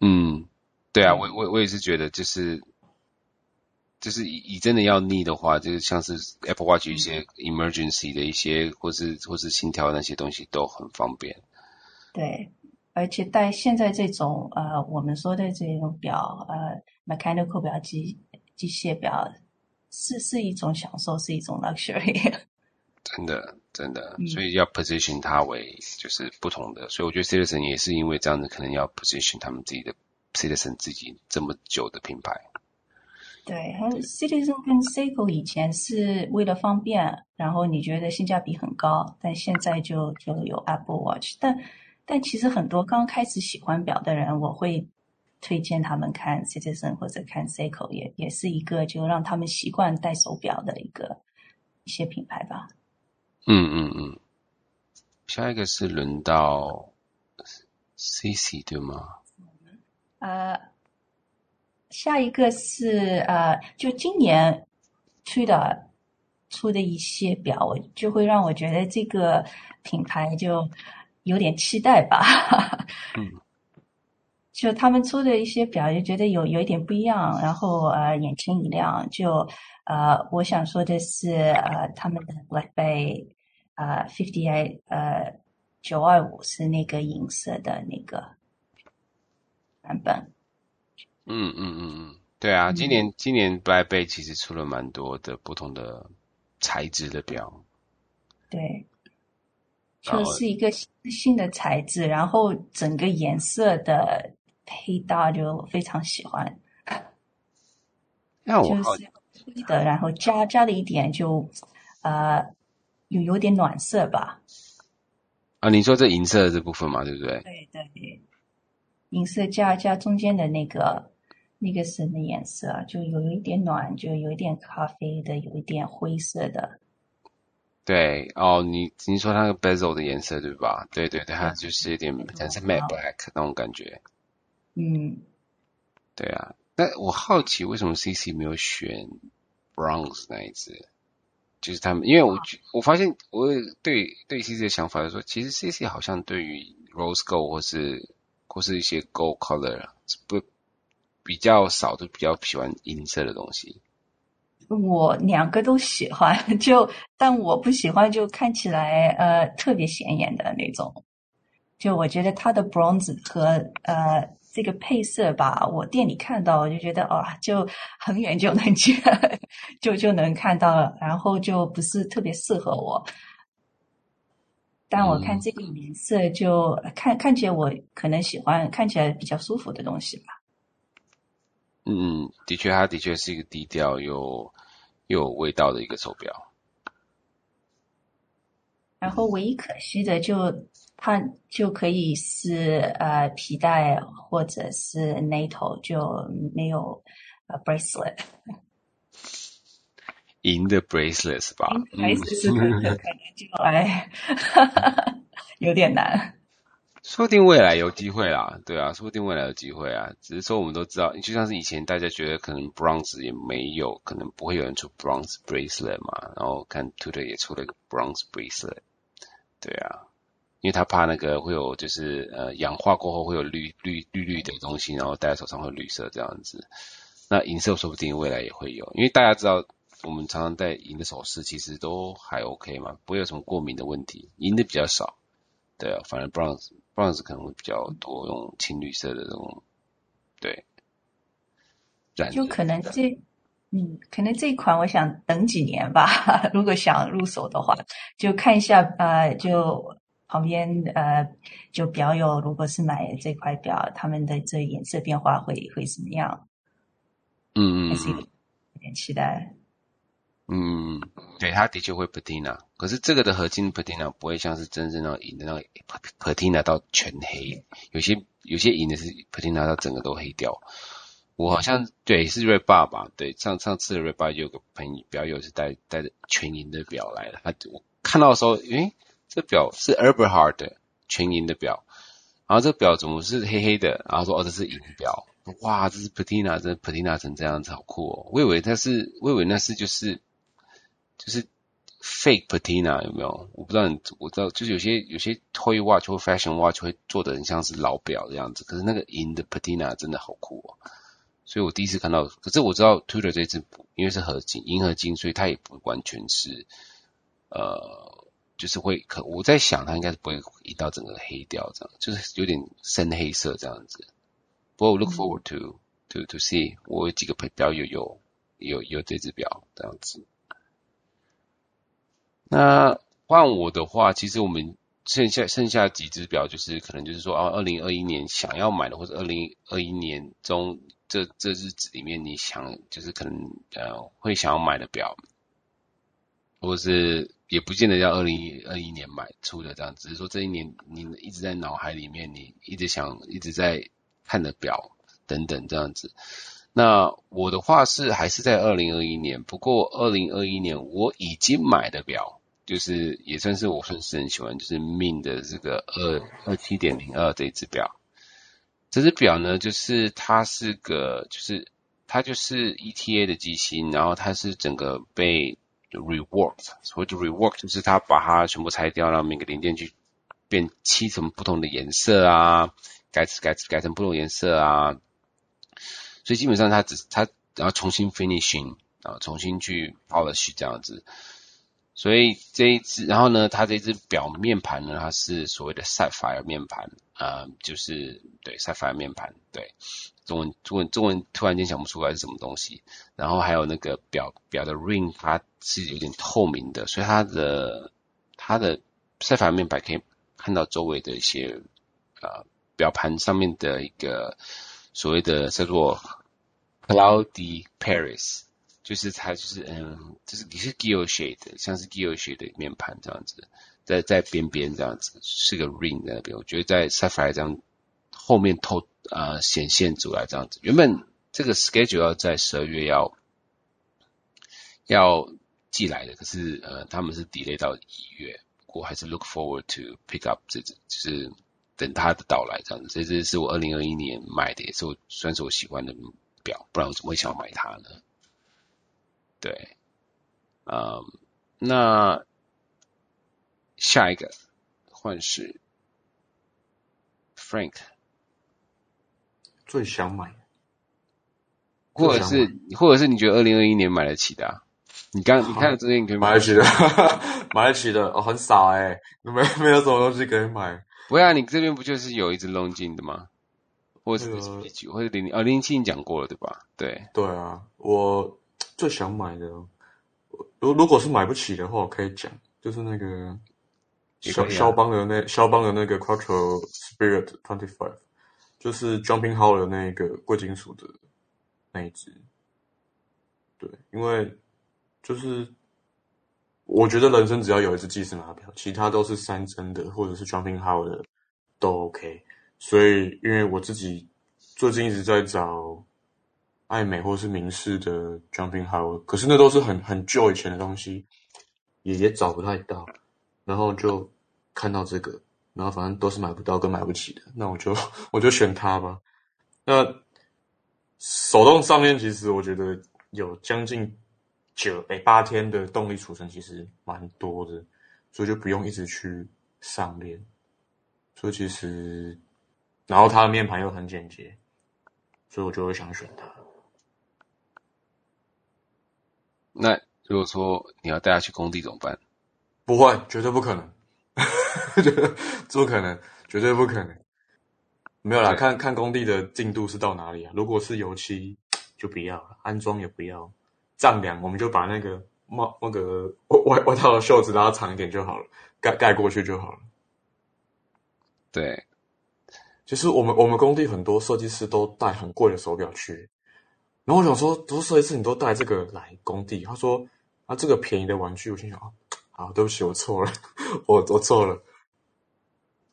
嗯，对啊，我我我也是觉得就是。就是以以真的要 need 的话，就是像是 Apple Watch 一些 emergency 的一些，或是或是心跳那些东西都很方便。对，而且带现在这种呃，我们说的这种表呃，mechanical 表机机械表，是是一种享受，是一种 luxury。真的真的，所以要 position 它为就是不同的，嗯、所以我觉得 Citizen 也是因为这样子，可能要 position 他们自己的 Citizen 自己这么久的品牌。对，还有 Citizen 跟 Seiko 以前是为了方便，然后你觉得性价比很高，但现在就就有 Apple Watch。但但其实很多刚开始喜欢表的人，我会推荐他们看 Citizen 或者看 Seiko，也也是一个就让他们习惯戴手表的一个一些品牌吧。嗯嗯嗯。下一个是轮到 CC 对吗？呃。下一个是呃，就今年出的出的一些表，我就会让我觉得这个品牌就有点期待吧。嗯，就他们出的一些表，就觉得有有一点不一样，然后呃，眼前一亮。就呃，我想说的是呃，他们的 Black Bay 呃 Fifty Eight 呃九二五是那个银色的那个版本。嗯嗯嗯嗯，对啊，今年、嗯、今年 Black Bay 其实出了蛮多的不同的材质的表，对，就是一个新的材质，然后整个颜色的配搭就非常喜欢。那我就是灰的，然后加加了一点就呃有有点暖色吧。啊，你说这银色的这部分嘛，对不对对？对对，银色加加中间的那个。那个是什么颜色？就有一点暖，就有一点咖啡的，有一点灰色的。对哦，你你说那个 bezel 的颜色对吧？对对对，它就是有点像是 matte black 那种感觉。嗯，对啊。那我好奇为什么 CC 没有选 bronze 那一只？就是他们，因为我我发现我对对 CC 的想法是说，其实 CC 好像对于 rose gold 或是或是一些 gold color 不。比较少，都比较喜欢银色的东西。我两个都喜欢，就但我不喜欢就看起来呃特别显眼的那种。就我觉得它的 bronze 和呃这个配色吧，我店里看到我就觉得哦，就很远就能见，就就能看到了，然后就不是特别适合我。但我看这个颜色就，看看起来我可能喜欢，看起来比较舒服的东西吧。嗯，的确，它的确是一个低调又又有味道的一个手表。然后唯一可惜的就它就可以是呃皮带或者是 NATO 就没有呃 bracelet。银的 bracelet 是吧？还是是可能就哎，有点难。说不定未来有机会啦，对啊，说不定未来有机会啊。只是说我们都知道，就像是以前大家觉得可能 bronze 也没有，可能不会有人出 bronze bracelet 嘛。然后看 Tudor 也出了一个 bronze bracelet，对啊，因为他怕那个会有就是呃氧化过后会有绿绿绿绿的东西，然后戴在手上会绿色这样子。那银色说不定未来也会有，因为大家知道我们常常戴银的首饰其实都还 OK 嘛，不会有什么过敏的问题，银的比较少。对啊，反正 bronze bronze 可能会比较多用青绿色的这种，对，就可能这，嗯，可能这一款我想等几年吧。如果想入手的话，就看一下，呃，就旁边呃，就表友，如果是买这块表，他们的这颜色变化会会怎么样？嗯嗯，还是有点期待。嗯，对，它的确会 patina，可是这个的合金 patina 不会像是真正那种银的那个 patina 到全黑，有些有些银的是 patina 到整个都黑掉。我好像对是 Redbar 吧，对，上上次的 Redbar 有个朋友表友是带带着全银的表来的，他我看到的时候，诶，这表是 Eberhard 的全银的表，然后这个表怎么是黑黑的？然后说哦，这是银表，哇，这是 patina，这 patina 成这样子好酷哦，我以为它是，我以为那是就是。就是 fake patina 有没有？我不知道你，我知道就是有些有些 toy watch 或 fashion watch 会做的很像是老表的样子，可是那个银的 patina 真的好酷哦。所以我第一次看到，可是我知道 Tudor 这次因为是合金银合金，所以它也不完全是呃，就是会可我在想它应该是不会移到整个黑掉这样，就是有点深黑色这样子。不过我 look forward to to to see 我有几个表友有有有，有这只表这样子。那换我的话，其实我们剩下剩下几只表，就是可能就是说，啊，二零二一年想要买的，或者二零二一年中这这日子里面，你想就是可能呃会想要买的表，或者是也不见得要二零二一年买出的这样，只是说这一年你一直在脑海里面，你一直想一直在看的表等等这样子。那我的话是还是在二零二一年，不过二零二一年我已经买的表，就是也算是我算是很喜欢，就是 Min 的这个二二七点零二这只表。这只表呢，就是它是个，就是它就是 ETA 的机芯，然后它是整个被 reworked，所谓的 rework 就是它把它全部拆掉，然后每个零件去变漆成不同的颜色啊，改改改成不同颜色啊。所以基本上它只它然后重新 finishing 啊，重新去 polish 这样子。所以这一只，然后呢，它这只表面盘呢，它是所谓的 sapphire 面盘啊、就是对 sapphire 面盘，对中文中文中文突然间想不出来是什么东西。然后还有那个表表的 ring，它是有点透明的，所以它的它的 sapphire 面盘可以看到周围的一些呃表盘上面的一个。所谓的叫做 Cloudy Paris，就是它就是嗯，就是你是 guilloche 的，像是 guilloche 的面盘这样子，在在边边这样子是个 ring 在那边。我觉得在 Sapphire 这样后面透呃显现出来这样子。原本这个 schedule 要在十二月要要寄来的，可是呃他们是 delay 到一月。我还是 look forward to pick up 这只就是。等它的到来，这样子，这只是我二零二一年买的，也是我算是我喜欢的表，不然我怎么会想要买它呢？对，嗯，那下一个换是 Frank 最想买，或者是或者是你觉得二零二一年买得起的啊？你刚你看 这边你可以买得起的，买得起的哦，很少哎、欸，没没有什么东西可以买。不会啊，你这边不就是有一只 Longines 的吗？或者或者零零啊零七你讲过了对吧？对。对啊，我最想买的，如如果是买不起的话，我可以讲，就是那个肖肖邦的那肖邦的那个 Quattro Spirit Twenty Five，就是 Jumping Hall 的那个贵金属的那一只。对，因为就是我觉得人生只要有一只计时码表，其他都是三针的或者是 Jumping h o l l 的都 OK。所以，因为我自己最近一直在找爱美或是明仕的 Jumping Hour，可是那都是很很旧以前的东西，也也找不太到。然后就看到这个，然后反正都是买不到跟买不起的，那我就我就选它吧。那手动上面其实我觉得有将近。九诶八天的动力储存其实蛮多的，所以就不用一直去上链。所以其实，然后它的面盘又很简洁，所以我就会想选它。那如果说你要带它去工地怎么办？不会，绝对不可能，这不可能，绝对不可能。没有啦，看看工地的进度是到哪里啊？如果是油漆，就不要了，安装也不要。丈量，我们就把那个帽那个外外套的袖子拉长一点就好了，盖盖过去就好了。对，其实我们我们工地很多设计师都带很贵的手表去，然后我想说，多设计师你都带这个来工地？他说啊，这个便宜的玩具，我心想啊，好，对不起，我错了，我我错了。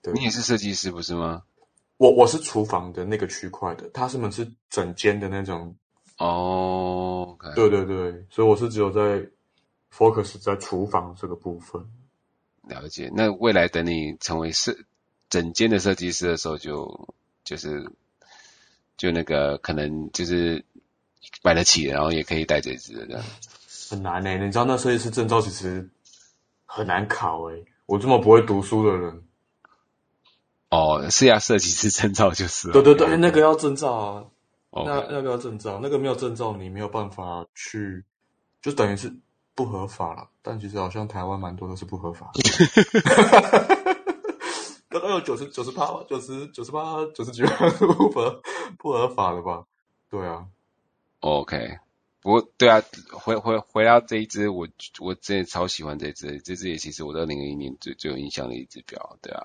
对，你也是设计师不是吗？我我是厨房的那个区块的，他是们是整间的那种。哦，oh, okay. 对对对，所以我是只有在 focus 在厨房这个部分。了解。那未来等你成为设整间的设计师的时候就，就就是就那个可能就是买得起，然后也可以带这支这样。很难呢、欸，你知道那设计师证照其实很难考诶、欸。我这么不会读书的人。哦，是要设计师证照就是。对对对，那个要证照啊。Okay. 那要不要证照？那个没有证照，你没有办法去，就等于是不合法了。但其实好像台湾蛮多都是不合法的，刚刚有九十九十八九十九十八九十九不合不合法的吧？对啊，OK，不过对啊，回回回到这一只，我我真的超喜欢这只，这只也其实我二零二一年最最有印象的一只表，对啊。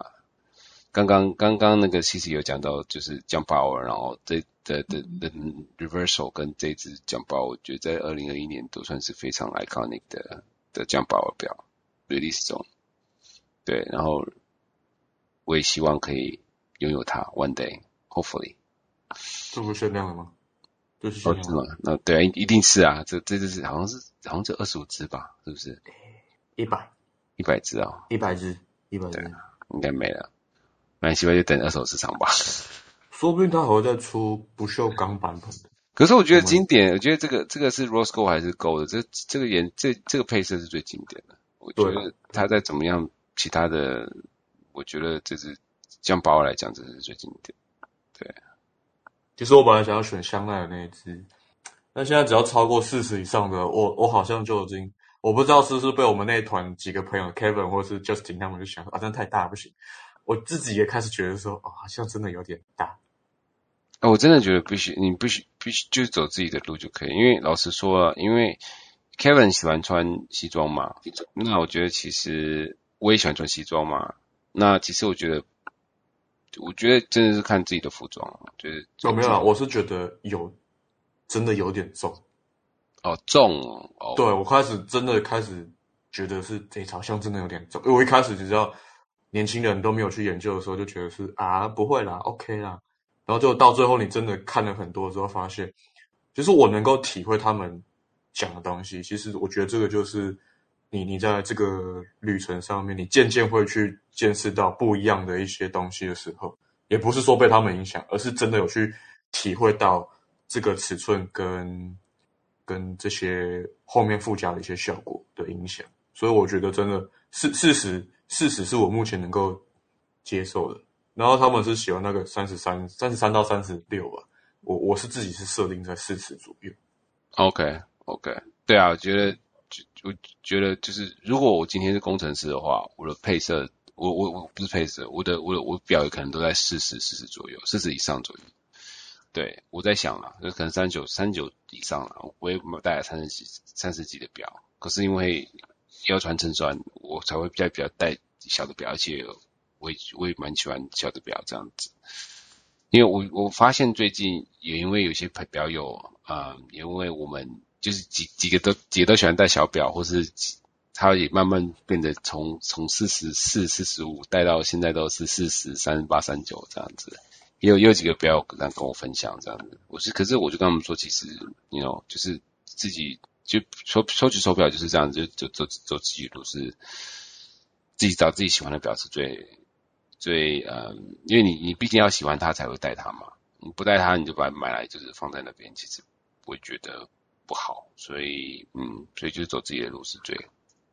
刚刚刚刚那个西西有讲到，就是 Jump Hour，然后这的的的 Reversal 跟这支 Jump Hour，我觉得在二零二一年都算是非常 iconic 的的 Jump Hour 表 release 中。对，然后我也希望可以拥有它 one day，hopefully。这不是限量的吗？就是限量的。吗？那对啊，一定是啊，这这就是好像是好像是二十五只吧，是不是？一百，一百只啊，一百只，一百只，应该没了。蛮希望就等二手市场吧，说不定他还会再出不锈钢版本的。可是我觉得经典，我觉得这个这个是 Rose Gold 还是 Gold 的？这这个颜这这个配色是最经典的。我觉得它再怎么样，其他的我觉得这是将把我来讲，这是最经典。对，其实我本来想要选香奈儿那一支，但现在只要超过四十以上的，我我好像就已经我不知道是不是被我们那一团几个朋友 Kevin 或是 Justin 他们就想说啊，真的太大不行。我自己也开始觉得说，哦，好像真的有点大。哦，我真的觉得必须，你必须必须就走自己的路就可以。因为老实说啊，因为 Kevin 喜欢穿西装嘛，那我觉得其实我也喜欢穿西装嘛。那其实我觉得，我觉得真的是看自己的服装，就是哦，没有啊，我是觉得有真的有点重。哦，重哦。对，我开始真的开始觉得是这好像真的有点重，因为我一开始只知道。年轻人都没有去研究的时候，就觉得是啊，不会啦，OK 啦。然后就到最后，你真的看了很多之后，发现，就是我能够体会他们讲的东西。其实我觉得这个就是你，你在这个旅程上面，你渐渐会去见识到不一样的一些东西的时候，也不是说被他们影响，而是真的有去体会到这个尺寸跟跟这些后面附加的一些效果的影响。所以我觉得真的事事实。四十是我目前能够接受的，然后他们是喜欢那个三十三、三十三到三十六吧。我我是自己是设定在四十左右。OK OK，对啊，我觉得我觉得就是，如果我今天是工程师的话，我的配色，我我我不是配色，我的我的我表也可能都在四十、四十左右，四十以上左右。对，我在想啊，就可能三九、三九以上了，我也没有带三十几、三十几的表，可是因为。要穿衬衫，我才会比较比较带小的表，而且我也我也蛮喜欢小的表这样子。因为我我发现最近也因为有些表友啊、呃，因为我们就是几几个都几个都喜欢戴小表，或是他也慢慢变得从从四十四、四十五戴到现在都是四十三八、三九这样子。也有也有几个表友跟跟我分享这样子。我是可是我就跟他们说，其实你 know 就是自己就收收集手表就是这样子，就就走走自己路是自己找自己喜欢的表是最最嗯，因为你你毕竟要喜欢它才会戴它嘛。你不戴它，你就把买来就是放在那边，其实不会觉得不好。所以嗯，所以就是走自己的路是最。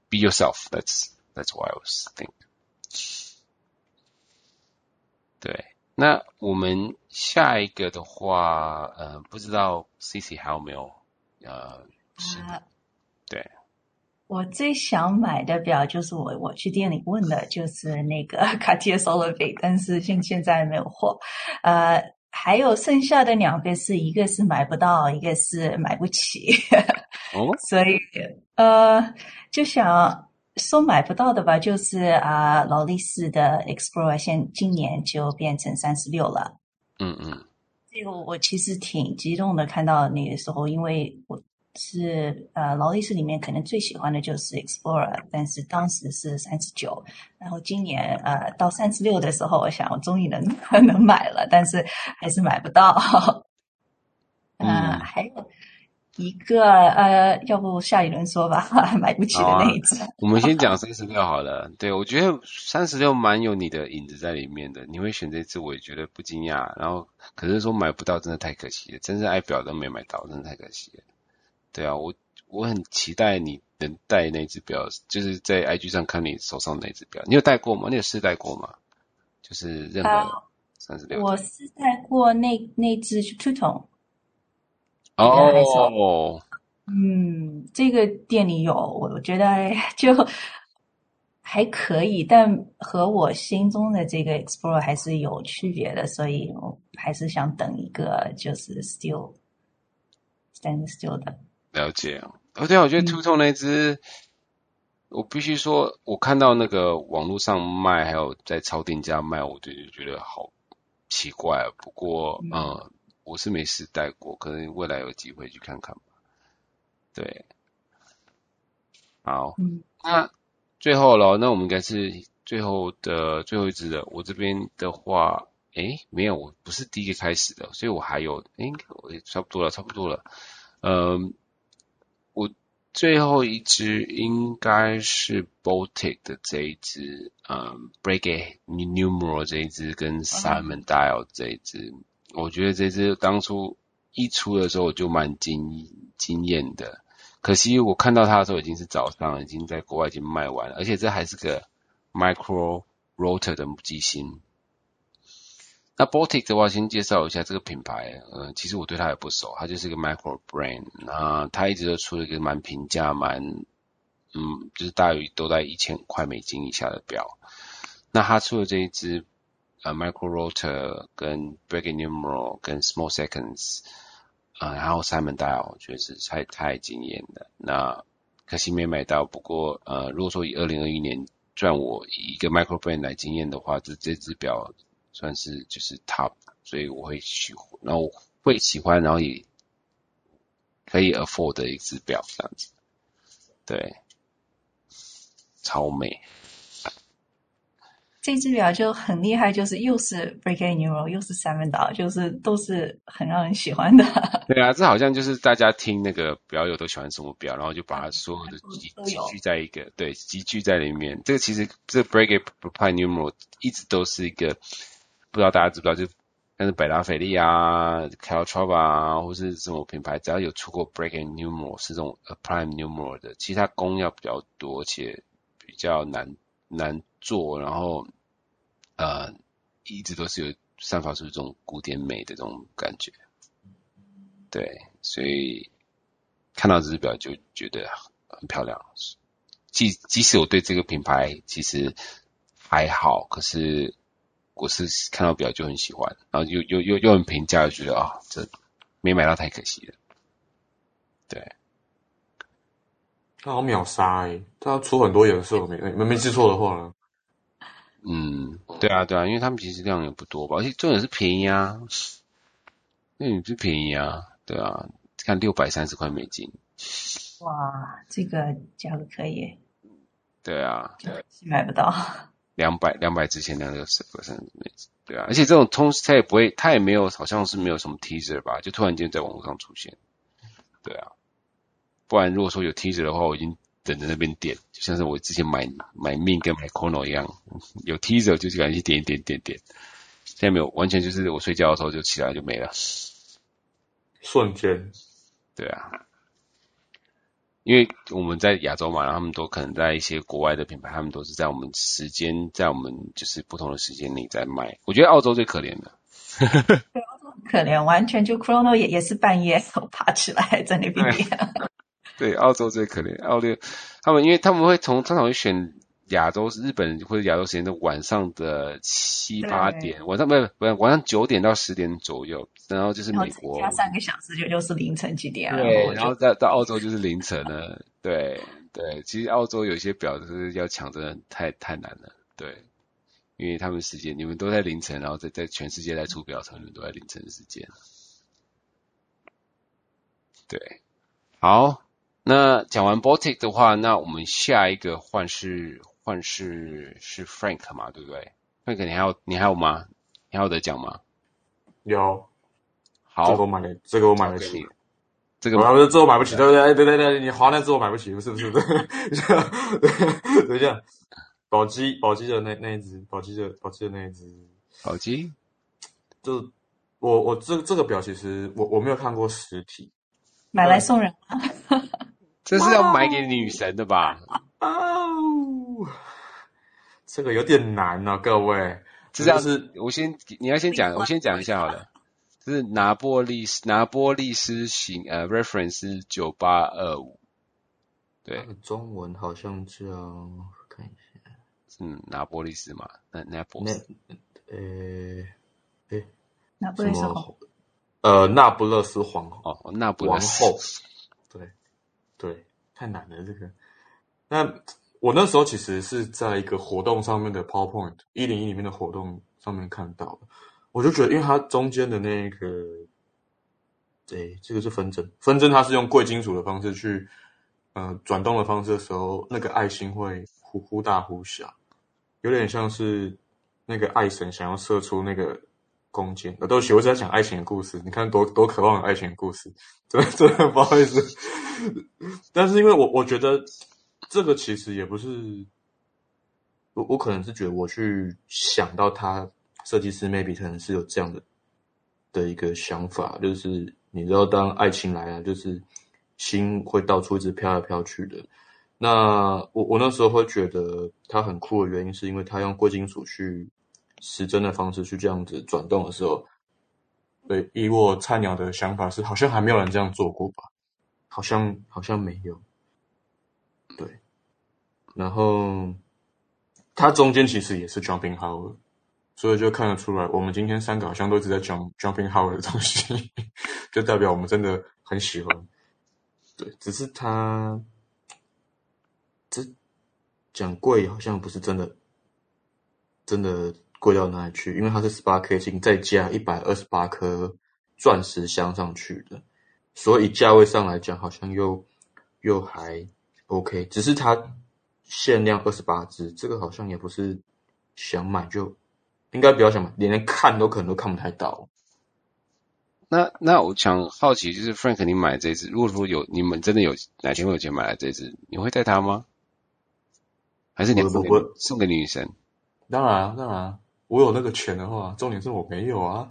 Be yourself. That's that's what I was thinking. 对，那我们下一个的话，呃，不知道 CC 还有没有呃是、的、对，我最想买的表就是我我去店里问的，就是那个 Cartier Solarbit，但是现现在没有货。呃，还有剩下的两个是一个是买不到，一个是买不起。哦，所以呃。就想说买不到的吧，就是啊，劳力士的 Explorer 现今年就变成三十六了。嗯嗯，这个我其实挺激动的，看到那个时候，因为我是呃劳力士里面可能最喜欢的就是 Explorer，但是当时是三十九，然后今年呃到三十六的时候，我想我终于能 能买了，但是还是买不到。嗯、呃，还有。一个呃，要不下一轮说吧，买不起的那一只。啊、我们先讲三十六好了。对，我觉得三十六蛮有你的影子在里面的。你会选这只，我也觉得不惊讶。然后，可是说买不到，真的太可惜了。真正爱表都没买到，真的太可惜了。对啊，我我很期待你能戴那只表，就是在 IG 上看你手上那只表。你有戴过吗？你有试戴过吗？就是任何三十六。我试戴过那那只 Two Tone。哦，嗯，这个店里有，我觉得就还可以，但和我心中的这个 Explorer 还是有区别的，所以我还是想等一个就是 Still Stand Still 的。了解啊，哦对啊，我觉得 Two Tone 那只，嗯，我必须说，我看到那个网络上卖，还有在超店家卖，我就觉得好奇怪啊。不过，嗯。嗯我是没试戴过，可能未来有机会去看看吧。对，好，嗯，那最后了，那我们应该是最后的最后一只了。我这边的话，诶，没有，我不是第一个开始的，所以我还有，诶，我也差不多了，差不多了。嗯，我最后一只应该是 Baltic 的这一只，嗯，Breguet Numero 这一只跟 Simon Dial 这一支。嗯我觉得这支当初一出的时候我就蛮惊惊艳的，可惜我看到它的时候已经是早上，已经在国外已经卖完了，而且这还是个 Micro Rotor 的母机芯。那 Botic 的话，先介绍一下这个品牌，呃，其实我对它也不熟，它就是一个 Micro Brand，那它一直都出了一个蛮平价、蛮嗯，就是大约都在一千块美金以下的表。那它出的这一只。呃、Micro Rotor 跟 Breaking Numéro 跟 Small Seconds，啊、然后 Simon Dial 我觉得是太太惊艳的。那可惜没买到。不过呃，如果说以二零二一年赚我以一个 Micro Brand 来惊艳的话，这这只表算是就是 Top，所以我会喜欢，然后会喜欢，然后也可以 afford 的一支表这样子。对，超美。这只表就很厉害，就是又是 Breguet Numéro，又是 Seven Dial，就是都是很让人喜欢的。对啊，这好像就是大家听那个表友都喜欢什么表，然后就把它所有的集集聚在一个，对，集聚在里面。这个其实这 Breguet Prime Numéro 一直都是一个，不知道大家知不知道，就像是百达翡丽啊、，Caltrava 啊，或是什么品牌，只要有出过 Breguet Numéro 是这种 Prime numeral 的，其实它工要比较多，而且比较难难做，然后。呃，一直都是有散发出这种古典美的这种感觉，对，所以看到这只表就觉得很漂亮。即即使我对这个品牌其实还好，可是我是看到表就很喜欢，然后又又又又很平价，就觉得啊，这没买到太可惜了。对，它好秒杀诶，它要出很多颜色，没没没记错的话。嗯，对啊，对啊，因为他们其实量也不多吧，而且重点是便宜啊，那你是便宜啊，对啊，看六百三十块美金，哇，这个价格可以，对啊，对，买不到。两百两百之前那个十 percent 对啊，而且这种通它也不会，它也没有，好像是没有什么 teaser 吧，就突然间在网络上出现。对啊，不然如果说有 teaser 的话，我已经等着那边点，就像是我之前买买命跟买 Chrono 一样，有 teaser 就赶紧点一点点点。现在没有，完全就是我睡觉的时候就起来就没了，瞬间。对啊，因为我们在亚洲嘛，然后他们都可能在一些国外的品牌，他们都是在我们时间，在我们就是不同的时间里在卖。我觉得澳洲最可怜的，对，澳洲很可怜，完全就 Chrono 也也是半夜 爬起来在那边点。对，澳洲最可怜，澳洲他们因为他们会从通常会选。亚洲是日本或者亚洲时间的晚上的七八点，晚上不是不是晚上九点到十点左右，然后就是美国加三个小时就就是凌晨几点了。对，然后到到澳洲就是凌晨了。对对，其实澳洲有些表就是要抢，真的太太难了。对，因为他们时间你们都在凌晨，然后在在全世界在出表，他们都在凌晨时间。对，好，那讲完 Baltic 的话，那我们下一个换是。换是是 Frank 嘛，对不对？Frank，你还有你还有吗？你还有得讲吗？有。好，这个我买的，这个我买得起。这个我不是这我买不起，对不对？对对对，你华纳这我买不起，不是不是不是。等一下，宝鸡宝鸡的那那一只，宝鸡的宝鸡的那一只，宝鸡。就我我这这个表其实我我没有看过实体，买来送人啊？这是要买给女神的吧？哦，这个有点难呢、啊，各位。这样是，我先你要先讲，我先讲一下好了。就是拿波利斯拿波利斯型呃，reference 九八二五。对，中文好像叫看一下，嗯拿波利斯嘛？那那波那呃诶，那不勒斯皇呃，那不勒斯皇哦，那不勒斯皇后。对对，太难了这个。那我那时候其实是在一个活动上面的 PowerPoint 一零一里面的活动上面看到的，我就觉得，因为它中间的那个，对，这个是分针，分针它是用贵金属的方式去，呃，转动的方式的时候，那个爱心会忽忽大忽小，有点像是那个爱神想要射出那个弓箭。呃，对不起，我是在讲爱情的故事，你看多多渴望有爱情的故事，真的真的不好意思，但是因为我我觉得。这个其实也不是，我我可能是觉得我去想到他设计师 maybe 可能是有这样的的一个想法，就是你知道，当爱情来了，就是心会到处一直飘来飘去的。那我我那时候会觉得他很酷的原因，是因为他用贵金属去时针的方式去这样子转动的时候，对，以我菜鸟的想法是，好像还没有人这样做过吧？好像好像没有。然后它中间其实也是 jumping hour，所以就看得出来，我们今天三个好像都一直在讲 jumping hour 的东西，就代表我们真的很喜欢。对，只是它这讲贵好像不是真的，真的贵到哪里去，因为它是十八 K 金再加一百二十八颗钻石镶上去的，所以价位上来讲好像又又还。OK，只是它限量二十八只，这个好像也不是想买就应该不要想买，连连看都可能都看不太到。那那我想好奇，就是 Frank，你买这只，如果说有你们真的有哪天会有钱买来这只，你会带它吗？还是你送给我送给女神？当然当然，我有那个钱的话，重点是我没有啊。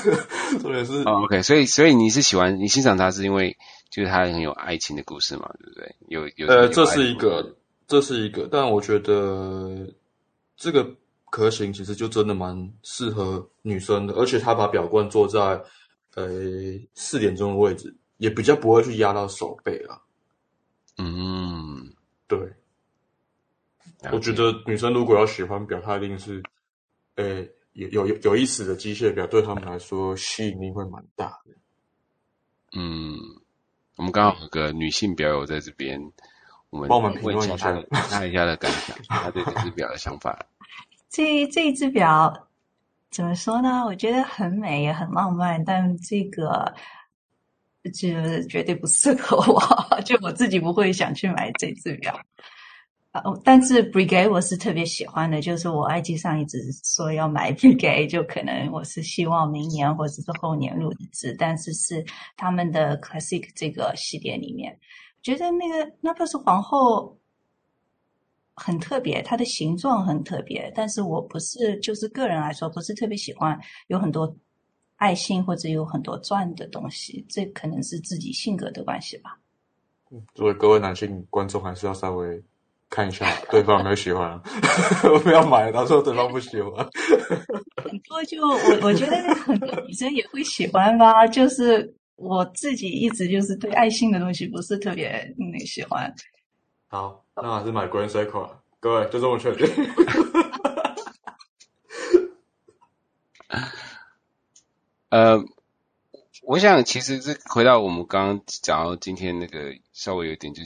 重点是、oh, OK，所以所以你是喜欢你欣赏它是因为。就是它很有爱情的故事嘛，对不对？有有呃，这是一个，这是一个，但我觉得这个壳型其实就真的蛮适合女生的，而且他把表冠做在呃四点钟的位置，也比较不会去压到手背了。嗯，对。我觉得女生如果要喜欢表，她一定是呃有有有有意思的机械表，对他们来说吸引力会蛮大的。嗯。我们刚好有个女性表友在这边，我们问一下看一下的感想，他对这只表的想法。这这一只表怎么说呢？我觉得很美，也很浪漫，但这个就绝对不适合我，就我自己不会想去买这只表。哦，但是 Breguet 我是特别喜欢的，就是我 IG 上一直说要买 Breguet，就可能我是希望明年或者是后年入职，但是是他们的 Classic 这个系列里面，觉得那个那不是皇后很特别，它的形状很特别，但是我不是就是个人来说不是特别喜欢有很多爱心或者有很多钻的东西，这可能是自己性格的关系吧。作为各位男性观众，还是要稍微。看一下对方有没有喜欢，我不要买，他说对方不喜欢。很多就我我觉得很多女生也会喜欢吧，就是我自己一直就是对爱心的东西不是特别那喜欢。好，那还是买 Green Circle，各位就这么确定。呃，我想其实是回到我们刚刚讲到今天那个稍微有点就。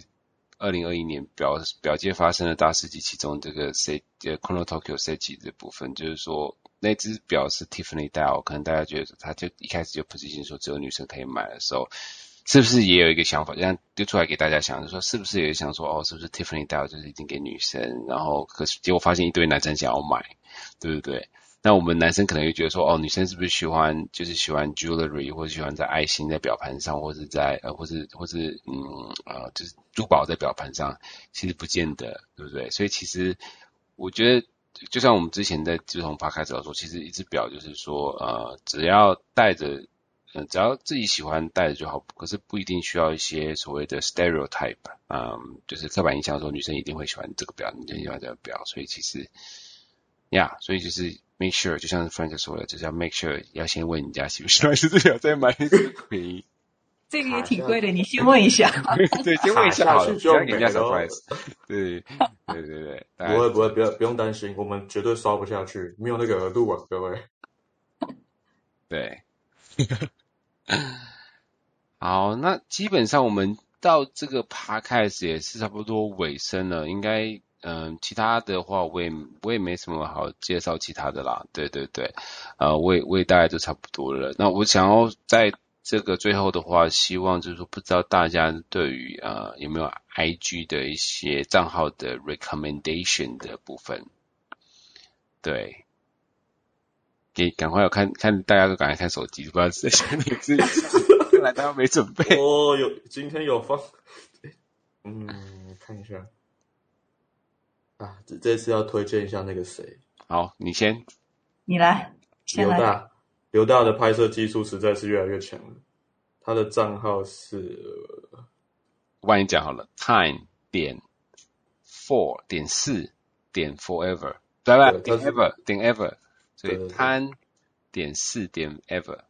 二零二一年表表界发生的大事记，其中这个 C 呃 Chrono Tokyo Seiji 的部分，就是说那只表是 Tiffany Dial，可能大家觉得他就一开始就 position 说只有女生可以买的时候，是不是也有一个想法，这样丢出来给大家想，就说是不是也想说哦，是不是 Tiffany Dial 就是一定给女生，然后可是结果发现一堆男生想要买，对不对？那我们男生可能又觉得说，哦，女生是不是喜欢就是喜欢 jewelry，或者喜欢在爱心在表盘上，或者在呃，或是或是嗯呃，就是珠宝在表盘上，其实不见得，对不对？所以其实我觉得，就像我们之前在自从趴开始说，其实一只表就是说，呃，只要戴着，嗯、只要自己喜欢戴着就好，可是不一定需要一些所谓的 stereotype，嗯，就是刻板印象说女生一定会喜欢这个表，女生喜欢这个表，所以其实，呀，所以就是。Make sure，就像 Frank 说的，就是要 make sure 要先问人家喜不喜欢，这只表再买一个便宜。这个也挺贵的，你先问一下。对，先问一下好了，不要给人家 surprise。对，对对对，不会不会，不要不用担心，我们绝对刷不下去，没有那个额度啊，各位。对。好，那基本上我们到这个 podcast 也是差不多尾声了，应该。嗯，其他的话我也我也没什么好介绍其他的啦，对对对，呃，我也我也大概都差不多了。那我想要在这个最后的话，希望就是说，不知道大家对于呃有没有 IG 的一些账号的 recommendation 的部分，对，给赶快要看看大家都赶快看手机，不知道是谁你自己，看 来大家没准备。哦，有今天有放，嗯，看一下。啊，这这次要推荐一下那个谁？好，你先，你来。刘大，刘大的拍摄技术实在是越来越强了。他的账号是，我帮你讲好了，time 点 four 点四点 forever，对吧？点 ever 点 ever，所以 time 点四点 ever，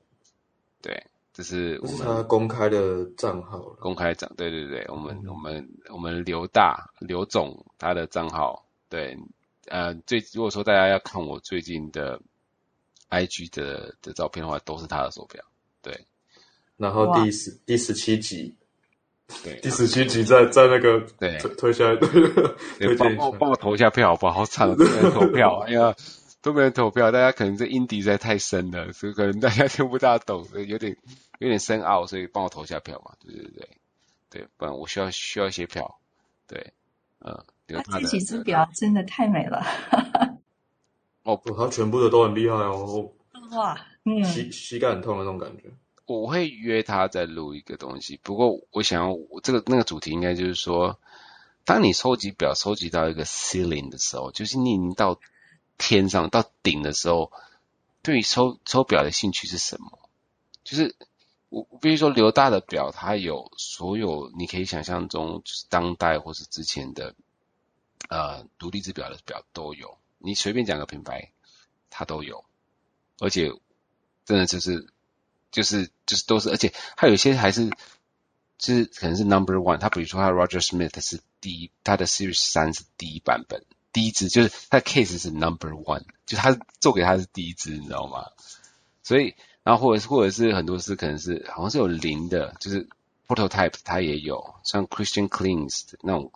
对。这是我们他公开的账号，公开账，对对对，我们、嗯、我们我们刘大刘总他的账号，对，呃，最如果说大家要看我最近的 IG 的的照片的话，都是他的手表，对。然后第十第十七集，对，第十七集在在那个对推下来，对，帮帮帮我投一下票好不好？好惨，没人投票，哎呀。都没人投票，大家可能这音底实在太深了，所以可能大家听不大懂，有点有点深奥，所以帮我投一下票嘛，对对对，对，不然我需要需要一些票，对，嗯，他这几只表真的太美了，哦，他全部的都很厉害哦，哇，嗯，膝膝盖很痛的那种感觉。我会约他再录一个东西，不过我想要这个那个主题应该就是说，当你收集表收集到一个 ceiling 的时候，就是你已经到。天上到顶的时候，对于抽抽表的兴趣是什么？就是我比如说刘大的表，它有所有你可以想象中就是当代或是之前的呃独立制表的表都有，你随便讲个品牌，它都有，而且真的就是就是就是都是，而且还有些还是就是可能是 number one，它比如说它 Roger Smith 是第一，它的 Series 三是第一版本。第一支就是他的 case 是 number one，就他做给他是第一支，你知道吗？所以，然后或者是或者是很多是可能是好像是有零的，就是 prototype 他也有，像 Christian Klings 那种，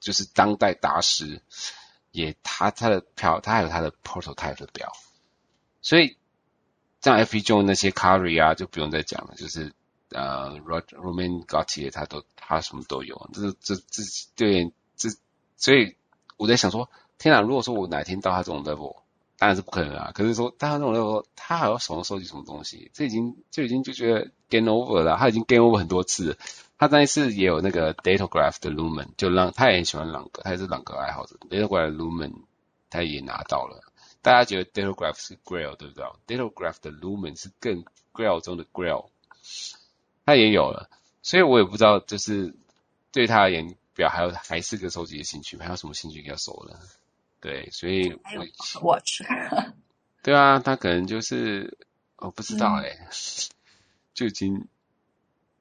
就是当代大师，也他他的票他还有他的 prototype 的表，所以像 F1 Joe 那些 Carry 啊就不用再讲了，就是呃 Roman Gotti 他都他什么都有，这这这对这所以。我在想说，天哪！如果说我哪天到他这种 level，当然是不可能啊。可是说到他这种 level，他还要手动收集什么东西？这已经就已经就觉得 game over 了。他已经 game over 很多次。他那一次也有那个 Datograph 的 Lumen，就让他也很喜欢朗格，他也是朗格爱好者。Datograph 的 Lumen 他也拿到了。大家觉得 Datograph 是 Grail 对不对？Datograph 的 Lumen 是更 Grail 中的 Grail，他也有了。所以我也不知道，就是对他而言，表还有还是个收集的兴趣，还有什么兴趣要收了？对，所以还有 Watch，对啊，他可能就是我不知道哎、欸，嗯、就已经。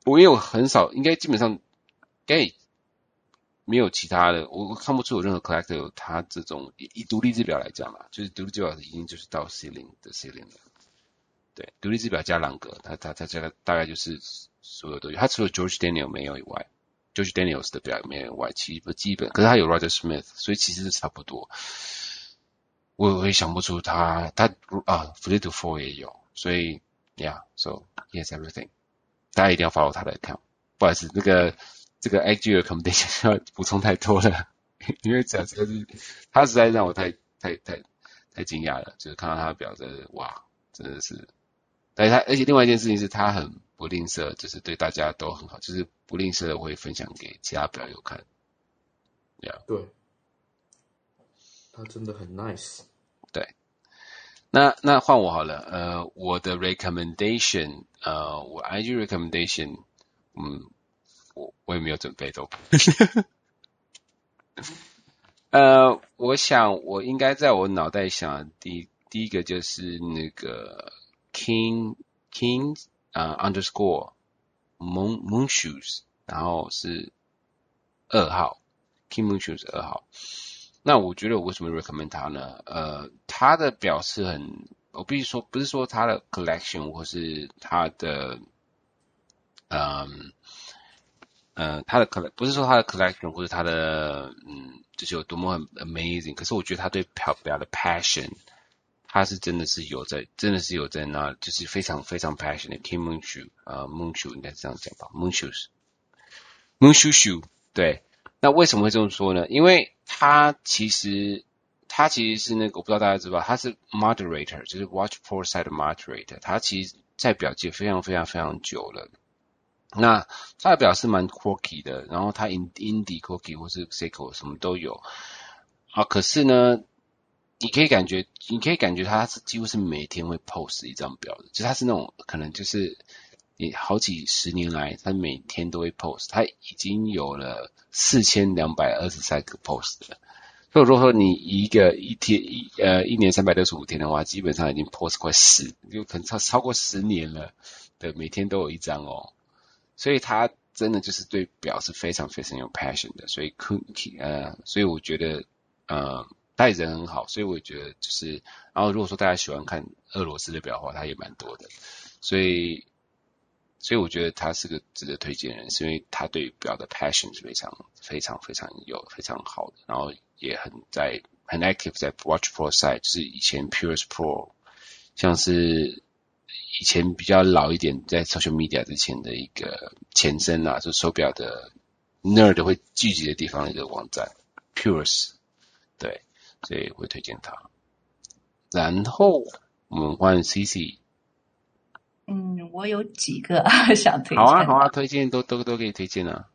我也有很少，应该基本上，该没有其他的，我我看不出有任何 collector 有他这种以独立制表来讲嘛，就是独立制表已经就是到 ceiling 的 ceiling 了。对，独立制表加朗格，他他他加大概就是所有都有，他除了 George Daniel 没有以外，George Daniels 的表没有以外，其实基本，可是他有 Roger Smith，所以其实是差不多。我我也想不出他他啊 Philippe Dufour 也有，所以 Yeah，so he has everything。大家一定要 follow 他的 account，不好意思，这个这个 IG recommendation 要补充太多了，因为这这是他实在让我太太太太惊讶了，就是看到他的表真的哇，真的是，但是他而且另外一件事情是他很不吝啬，就是对大家都很好，就是不吝啬的会分享给其他表友看，yeah. 对，他真的很 nice，那那换我好了，呃，我的 recommendation，呃，我 IG recommendation，嗯，我我也没有准备都，呃，我想我应该在我脑袋想第第一个就是那个 King King 啊、呃、underscore Moon Moon Shoes，然后是二号 King Moon Shoes 二号。那我觉得我为什么 recommend 他呢？呃，他的表是很，我必须说，不是说他的 collection 或是他的，嗯，呃，他的 collect 不是说他的 collection 或是他的，嗯，就是有多么很 amazing。可是我觉得他对表表的 passion，他是真的是有在，真的是有在那，就是非常非常 passion 的 King Moon Shoe，呃，Moon Shoe 应该是这样讲吧，Moon Shoes，Moon Shoe Shoe，对。那为什么会这么说呢？因为他其实，他其实是那个，我不知道大家知不知道，他是 moderator，就是 Watch Pro Side moderator。他其实，在表界非常非常非常久了。那他的表是蛮 quirky 的，然后他 in indie quirky 或是 Seiko 什么都有。啊，可是呢，你可以感觉，你可以感觉他是几乎是每天会 post 一张表的，就是他是那种可能就是。你好几十年来，他每天都会 post，他已经有了四千两百二十三个 post 了。所以如果说你一个一天一呃一年三百六十五天的话，基本上已经 post 快十，就可能超超过十年了。的，每天都有一张哦。所以他真的就是对表是非常非常有 passion 的。所以可呃，所以我觉得呃，他人很好。所以我觉得就是，然后如果说大家喜欢看俄罗斯的表的话，他也蛮多的。所以。所以我觉得他是个值得推荐人，是因为他对表的 passion 是非常、非常、非常有、非常好的，然后也很在很 active 在 Watch Pro side，就是以前 Pure's Pro，像是以前比较老一点在 social media 之前的一个前身啊，就手表的 nerd 会聚集的地方的一个网站 purest 对，所以会推荐他。然后我们换 CC。嗯，我有几个 想推荐。好啊，好啊，推荐都都都可以推荐啊。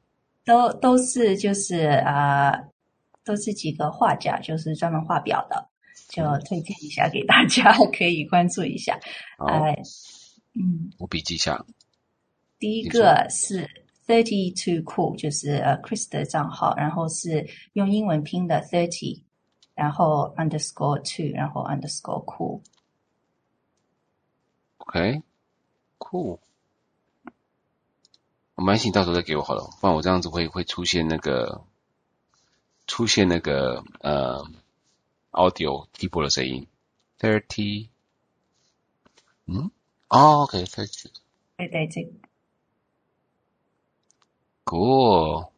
都都是就是呃，都是几个画家，就是专门画表的，就推荐一下给大家，可以关注一下。哎呃，嗯，我笔记一下。第一个是 Thirty Two Cool，就是呃 Chris 的账号，然后是用英文拼的 Thirty，然后 Underscore Two，然后 Underscore Cool。OK。酷，我蛮想到时候再给我好了，不然我这样子会会出现那个出现那个呃 audio keyboard 的声音。Thirty，嗯，哦，OK，Thirty，对对对，Cool。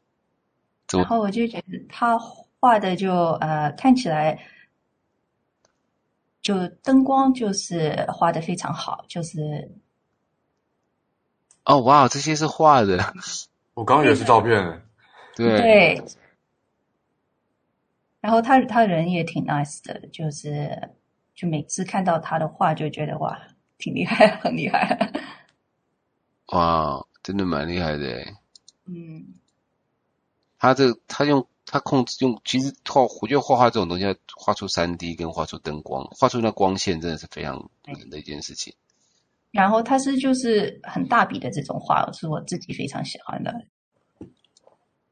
然后我就觉得他画的就呃看起来就灯光就是画的非常好，就是。哦，哇，这些是画的，我刚刚以为是照片。对。对。然后他他人也挺 nice 的，就是就每次看到他的画就觉得哇，挺厉害，很厉害。哇，真的蛮厉害的。嗯，他这他用他控制用，其实画我觉得画画这种东西要画出三 D 跟画出灯光，画出那光线真的是非常难的一件事情。然后它是就是很大笔的这种画，是我自己非常喜欢的。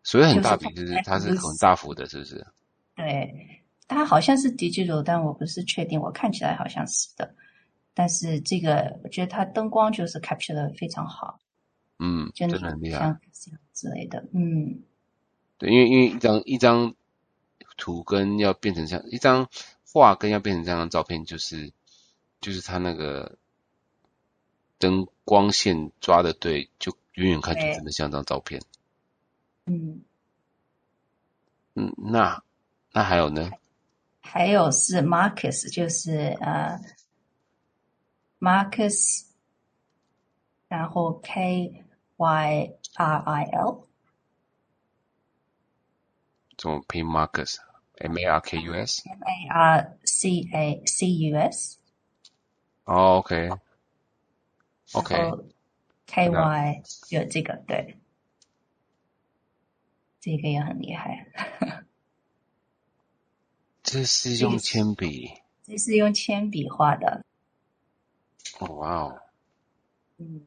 所以很大笔就是它是很大幅的，是不是？对，它好像是 digital，但我不是确定。我看起来好像是的，但是这个我觉得它灯光就是 capture 的非常好。嗯，真的很厉害。之类的，嗯，对，因为因为一张一张图跟要变成像一张画跟要变成这张照片，就是就是它那个灯光线抓的对，就远远看就真的像张照片。嗯嗯，那那还有呢？还有是 Marcus，就是呃 Marcus，然后 K Y R I L，怎么拼 Marcus？M A R K U S？M A R C A C U S？哦，OK，OK，K Y 有这个对。这个也很厉害，这是用铅笔，这是用铅笔画的。哦，哇哦，嗯，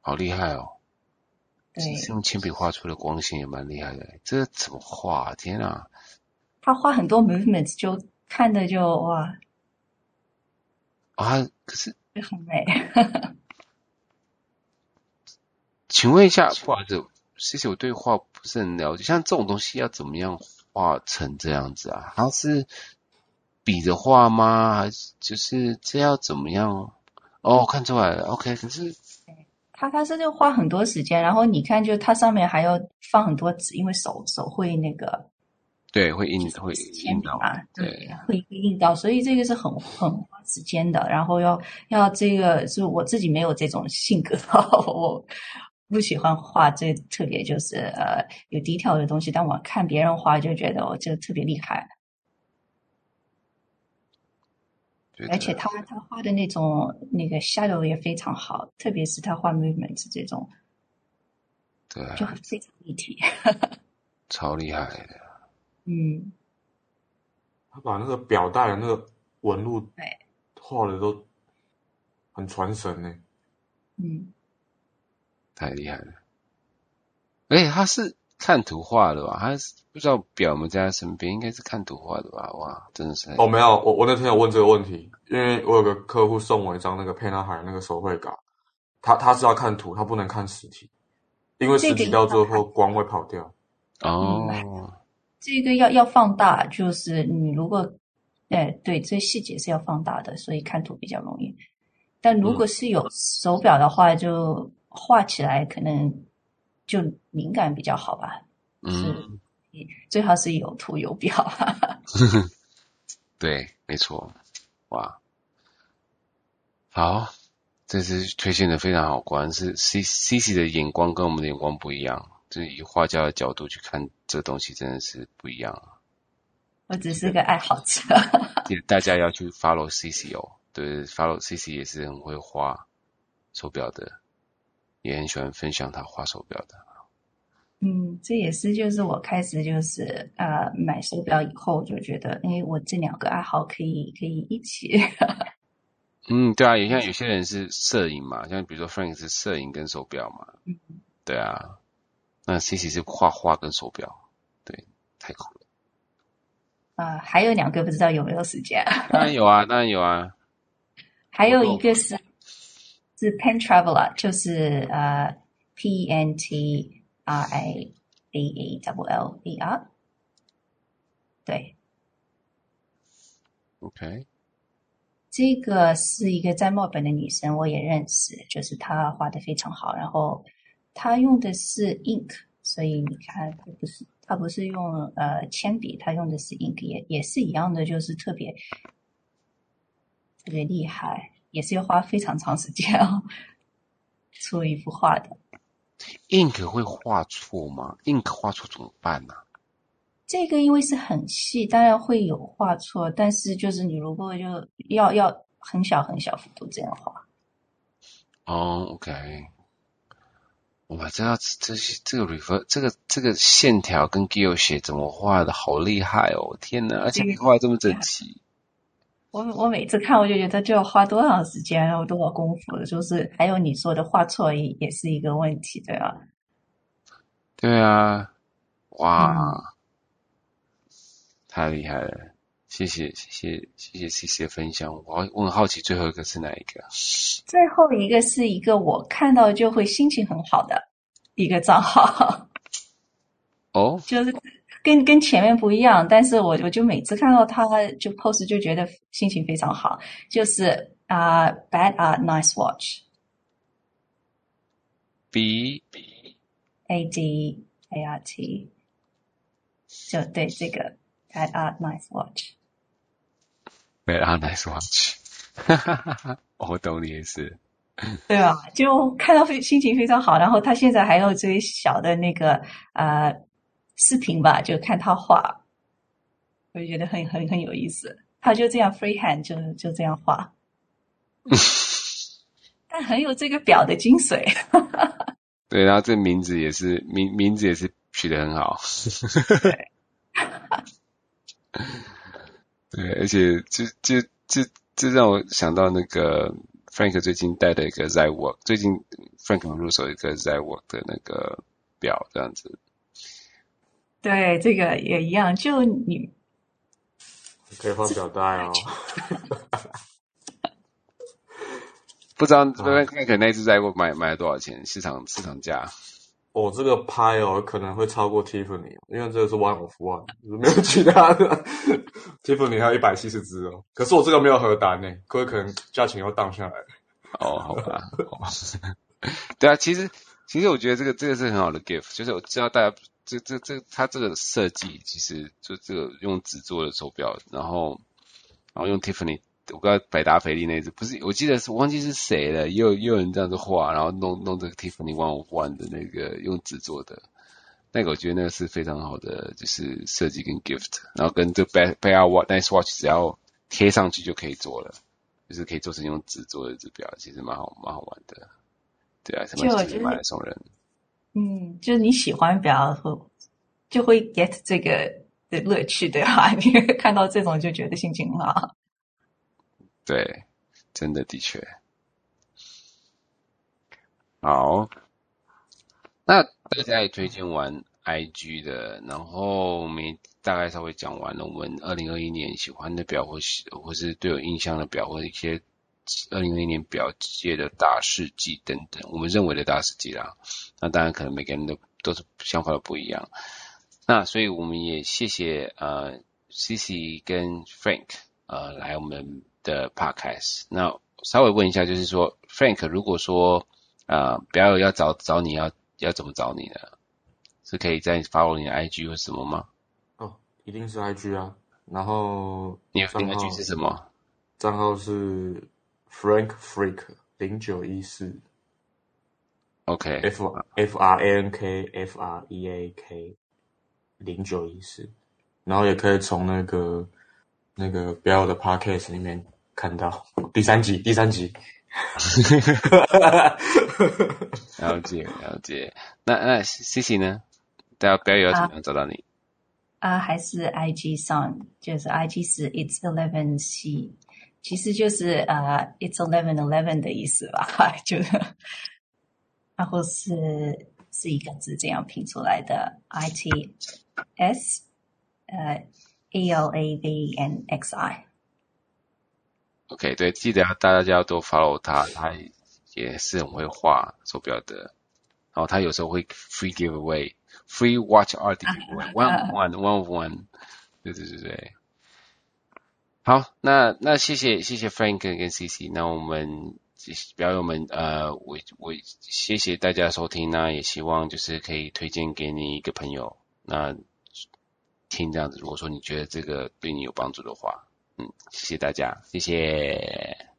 好厉害哦！对，是用铅笔画出的光线也蛮厉害的。这怎么画？天啊！他画很多 movements，就看的就哇啊！可是很美。请问一下，不好意思，谢谢，我对画不是很了解。像这种东西要怎么样画成这样子啊？它是笔的画吗？还是就是这要怎么样？哦，看出来了，OK。可是他他是就花很多时间，然后你看，就它上面还要放很多纸，因为手手会那个，对，会印会印到啊，对，会会印到，所以这个是很很花时间的。然后要要这个是我自己没有这种性格，我。不喜欢画这特别就是呃有 detail 的东西，但我看别人画就觉得我这特别厉害，而且他他画的那种那个 shadow 也非常好，特别是他画 movement 这种，对，就非常立体，超厉害的。嗯，他把那个表带的那个纹路对画的都很传神呢。嗯。太厉害了！而且，他是看图画的吧？他是不知道表有没在他身边，应该是看图画的吧？哇，真的是哦，没有，我我那天有问这个问题，因为我有个客户送我一张那个沛纳海那个手绘稿，他他是要看图，他不能看实体，因为实体到最后光会跑掉。哦，这个要要放大，就是你如果哎对，这细节是要放大的，所以看图比较容易。但如果是有手表的话，就。画起来可能就敏感比较好吧，嗯，最好是有图有表。对，没错，哇，好，这次推荐的非常好，果然是 C C C 的眼光跟我们的眼光不一样，就是以画家的角度去看这东西，真的是不一样。我只是个爱好者，大家要去 follow C C 哦，对，follow C C 也是很会画手表的。也很喜欢分享他画手表的，嗯，这也是就是我开始就是呃买手表以后就觉得，哎，我这两个爱好可以可以一起。嗯，对啊，也像 有些人是摄影嘛，像比如说 Frank 是摄影跟手表嘛，嗯，对啊，那 Cici 是画画跟手表，对，太酷了。啊、呃，还有两个不知道有没有时间？当然有啊，当然有啊，还有一个是。是 Pen Traveler，就是呃 P N T R A E W L E R，对，OK，这个是一个在墨尔本的女生，我也认识，就是她画的非常好，然后她用的是 ink，所以你看她不是他不是用呃铅笔，他用的是 ink，也也是一样的，就是特别特别厉害。也是要花非常长时间哦，出一幅画的。ink 会画错吗？ink 画错怎么办呢、啊？这个因为是很细，当然会有画错，但是就是你如果就要要很小很小幅度这样画。哦，OK。我知道这些这个 refer 这个这个线条跟写怎么画的好厉害哦！天哪，而且你画这么整齐。我我每次看我就觉得就要花多长时间，然后多少功夫，就是还有你说的画错也也是一个问题，对吧？对啊，哇，嗯、太厉害了！谢谢谢谢谢谢 CC 的分享，我我很好奇最后一个是哪一个？最后一个是一个我看到就会心情很好的一个账号，哦，就是。跟跟前面不一样，但是我我就每次看到他就 post 就觉得心情非常好，就是啊、uh,，Bad Art Nice Watch，B A D A R T，就对这个 Bad Art Nice Watch，Bad Art Nice Watch，哈哈哈哈，我懂你意思，对吧？就看到非心情非常好，然后他现在还有最小的那个呃。Uh, 视频吧，就看他画，我就觉得很很很有意思。他就这样 freehand 就就这样画，但很有这个表的精髓。对，然后这名字也是名名字也是取得很好。对，对，而且这这这这让我想到那个 Frank 最近带的一个 Ziwork，最近 Frank 入手一个 Ziwork 的那个表，这样子。对，这个也一样。就你可以放表带哦。不知道 Frank 那只在过买买了多少钱？市场市场价？哦，这个拍哦可能会超过 Tiffany，因为这个是 one of one，没有其他的。Tiffany 还有一百七十只哦，可是我这个没有核单呢，各位可能价钱又荡下来。哦，好吧。对啊，其实其实我觉得这个这个是很好的 gift，就是我知道大家。这这这，它这个设计其实就这个用纸做的手表，然后然后用 Tiffany，我刚才百达翡丽那只不是，我记得是我忘记是谁了，也有也有人这样子画，然后弄弄这个 Tiffany One One 的那个用纸做的，那个我觉得那个是非常好的，就是设计跟 gift，然后跟这 Bad Art Nice Watch 只要贴上去就可以做了，就是可以做成用纸做的这表，其实蛮好蛮好玩的，对啊，什么直接买来送人。嗯，就是你喜欢比较，就会 get 这个的乐趣，对吧？你看到这种就觉得心情很好。对，真的的确。好，那大家也推荐完 IG 的，然后我们大概稍微讲完了我们二零二一年喜欢的表，或是或是对有印象的表，或者一些。二零二一年表界的大事记等等，我们认为的大事记啦。那当然可能每个人都都是想法都不一样。那所以我们也谢谢呃 CC 跟 Frank 呃来我们的 Podcast。那稍微问一下，就是说 Frank，如果说呃表友要找找你要要怎么找你呢？是可以在 follow 你的 IG 或什么吗？哦，一定是 IG 啊。然后你的 IG 是什么？账号是。Frank Freak 零九一四，OK，F F R A N K F R E A K 零九一四，然后也可以从那个那个表友的 Podcast 里面看到第三集，第三集，了解了解。那那 CC 呢？大家表友要怎么样找到你？啊，啊还是 IG 上，就是 IG 是 It's Eleven C。其实就是呃、uh,，it's eleven eleven 的意思吧，就然后是是一个字这样拼出来的，I T S 呃、uh, E L A V N X I。OK，对，记得要大家要多 follow 他，他也是很会画手表的，然后他有时候会 free giveaway，free watch art giveaway，one one one of one，对对对对。好，那那谢谢谢谢 Frank 跟 CC，那我们表友们呃，我我谢谢大家收听，那也希望就是可以推荐给你一个朋友，那听这样子，如果说你觉得这个对你有帮助的话，嗯，谢谢大家，谢谢。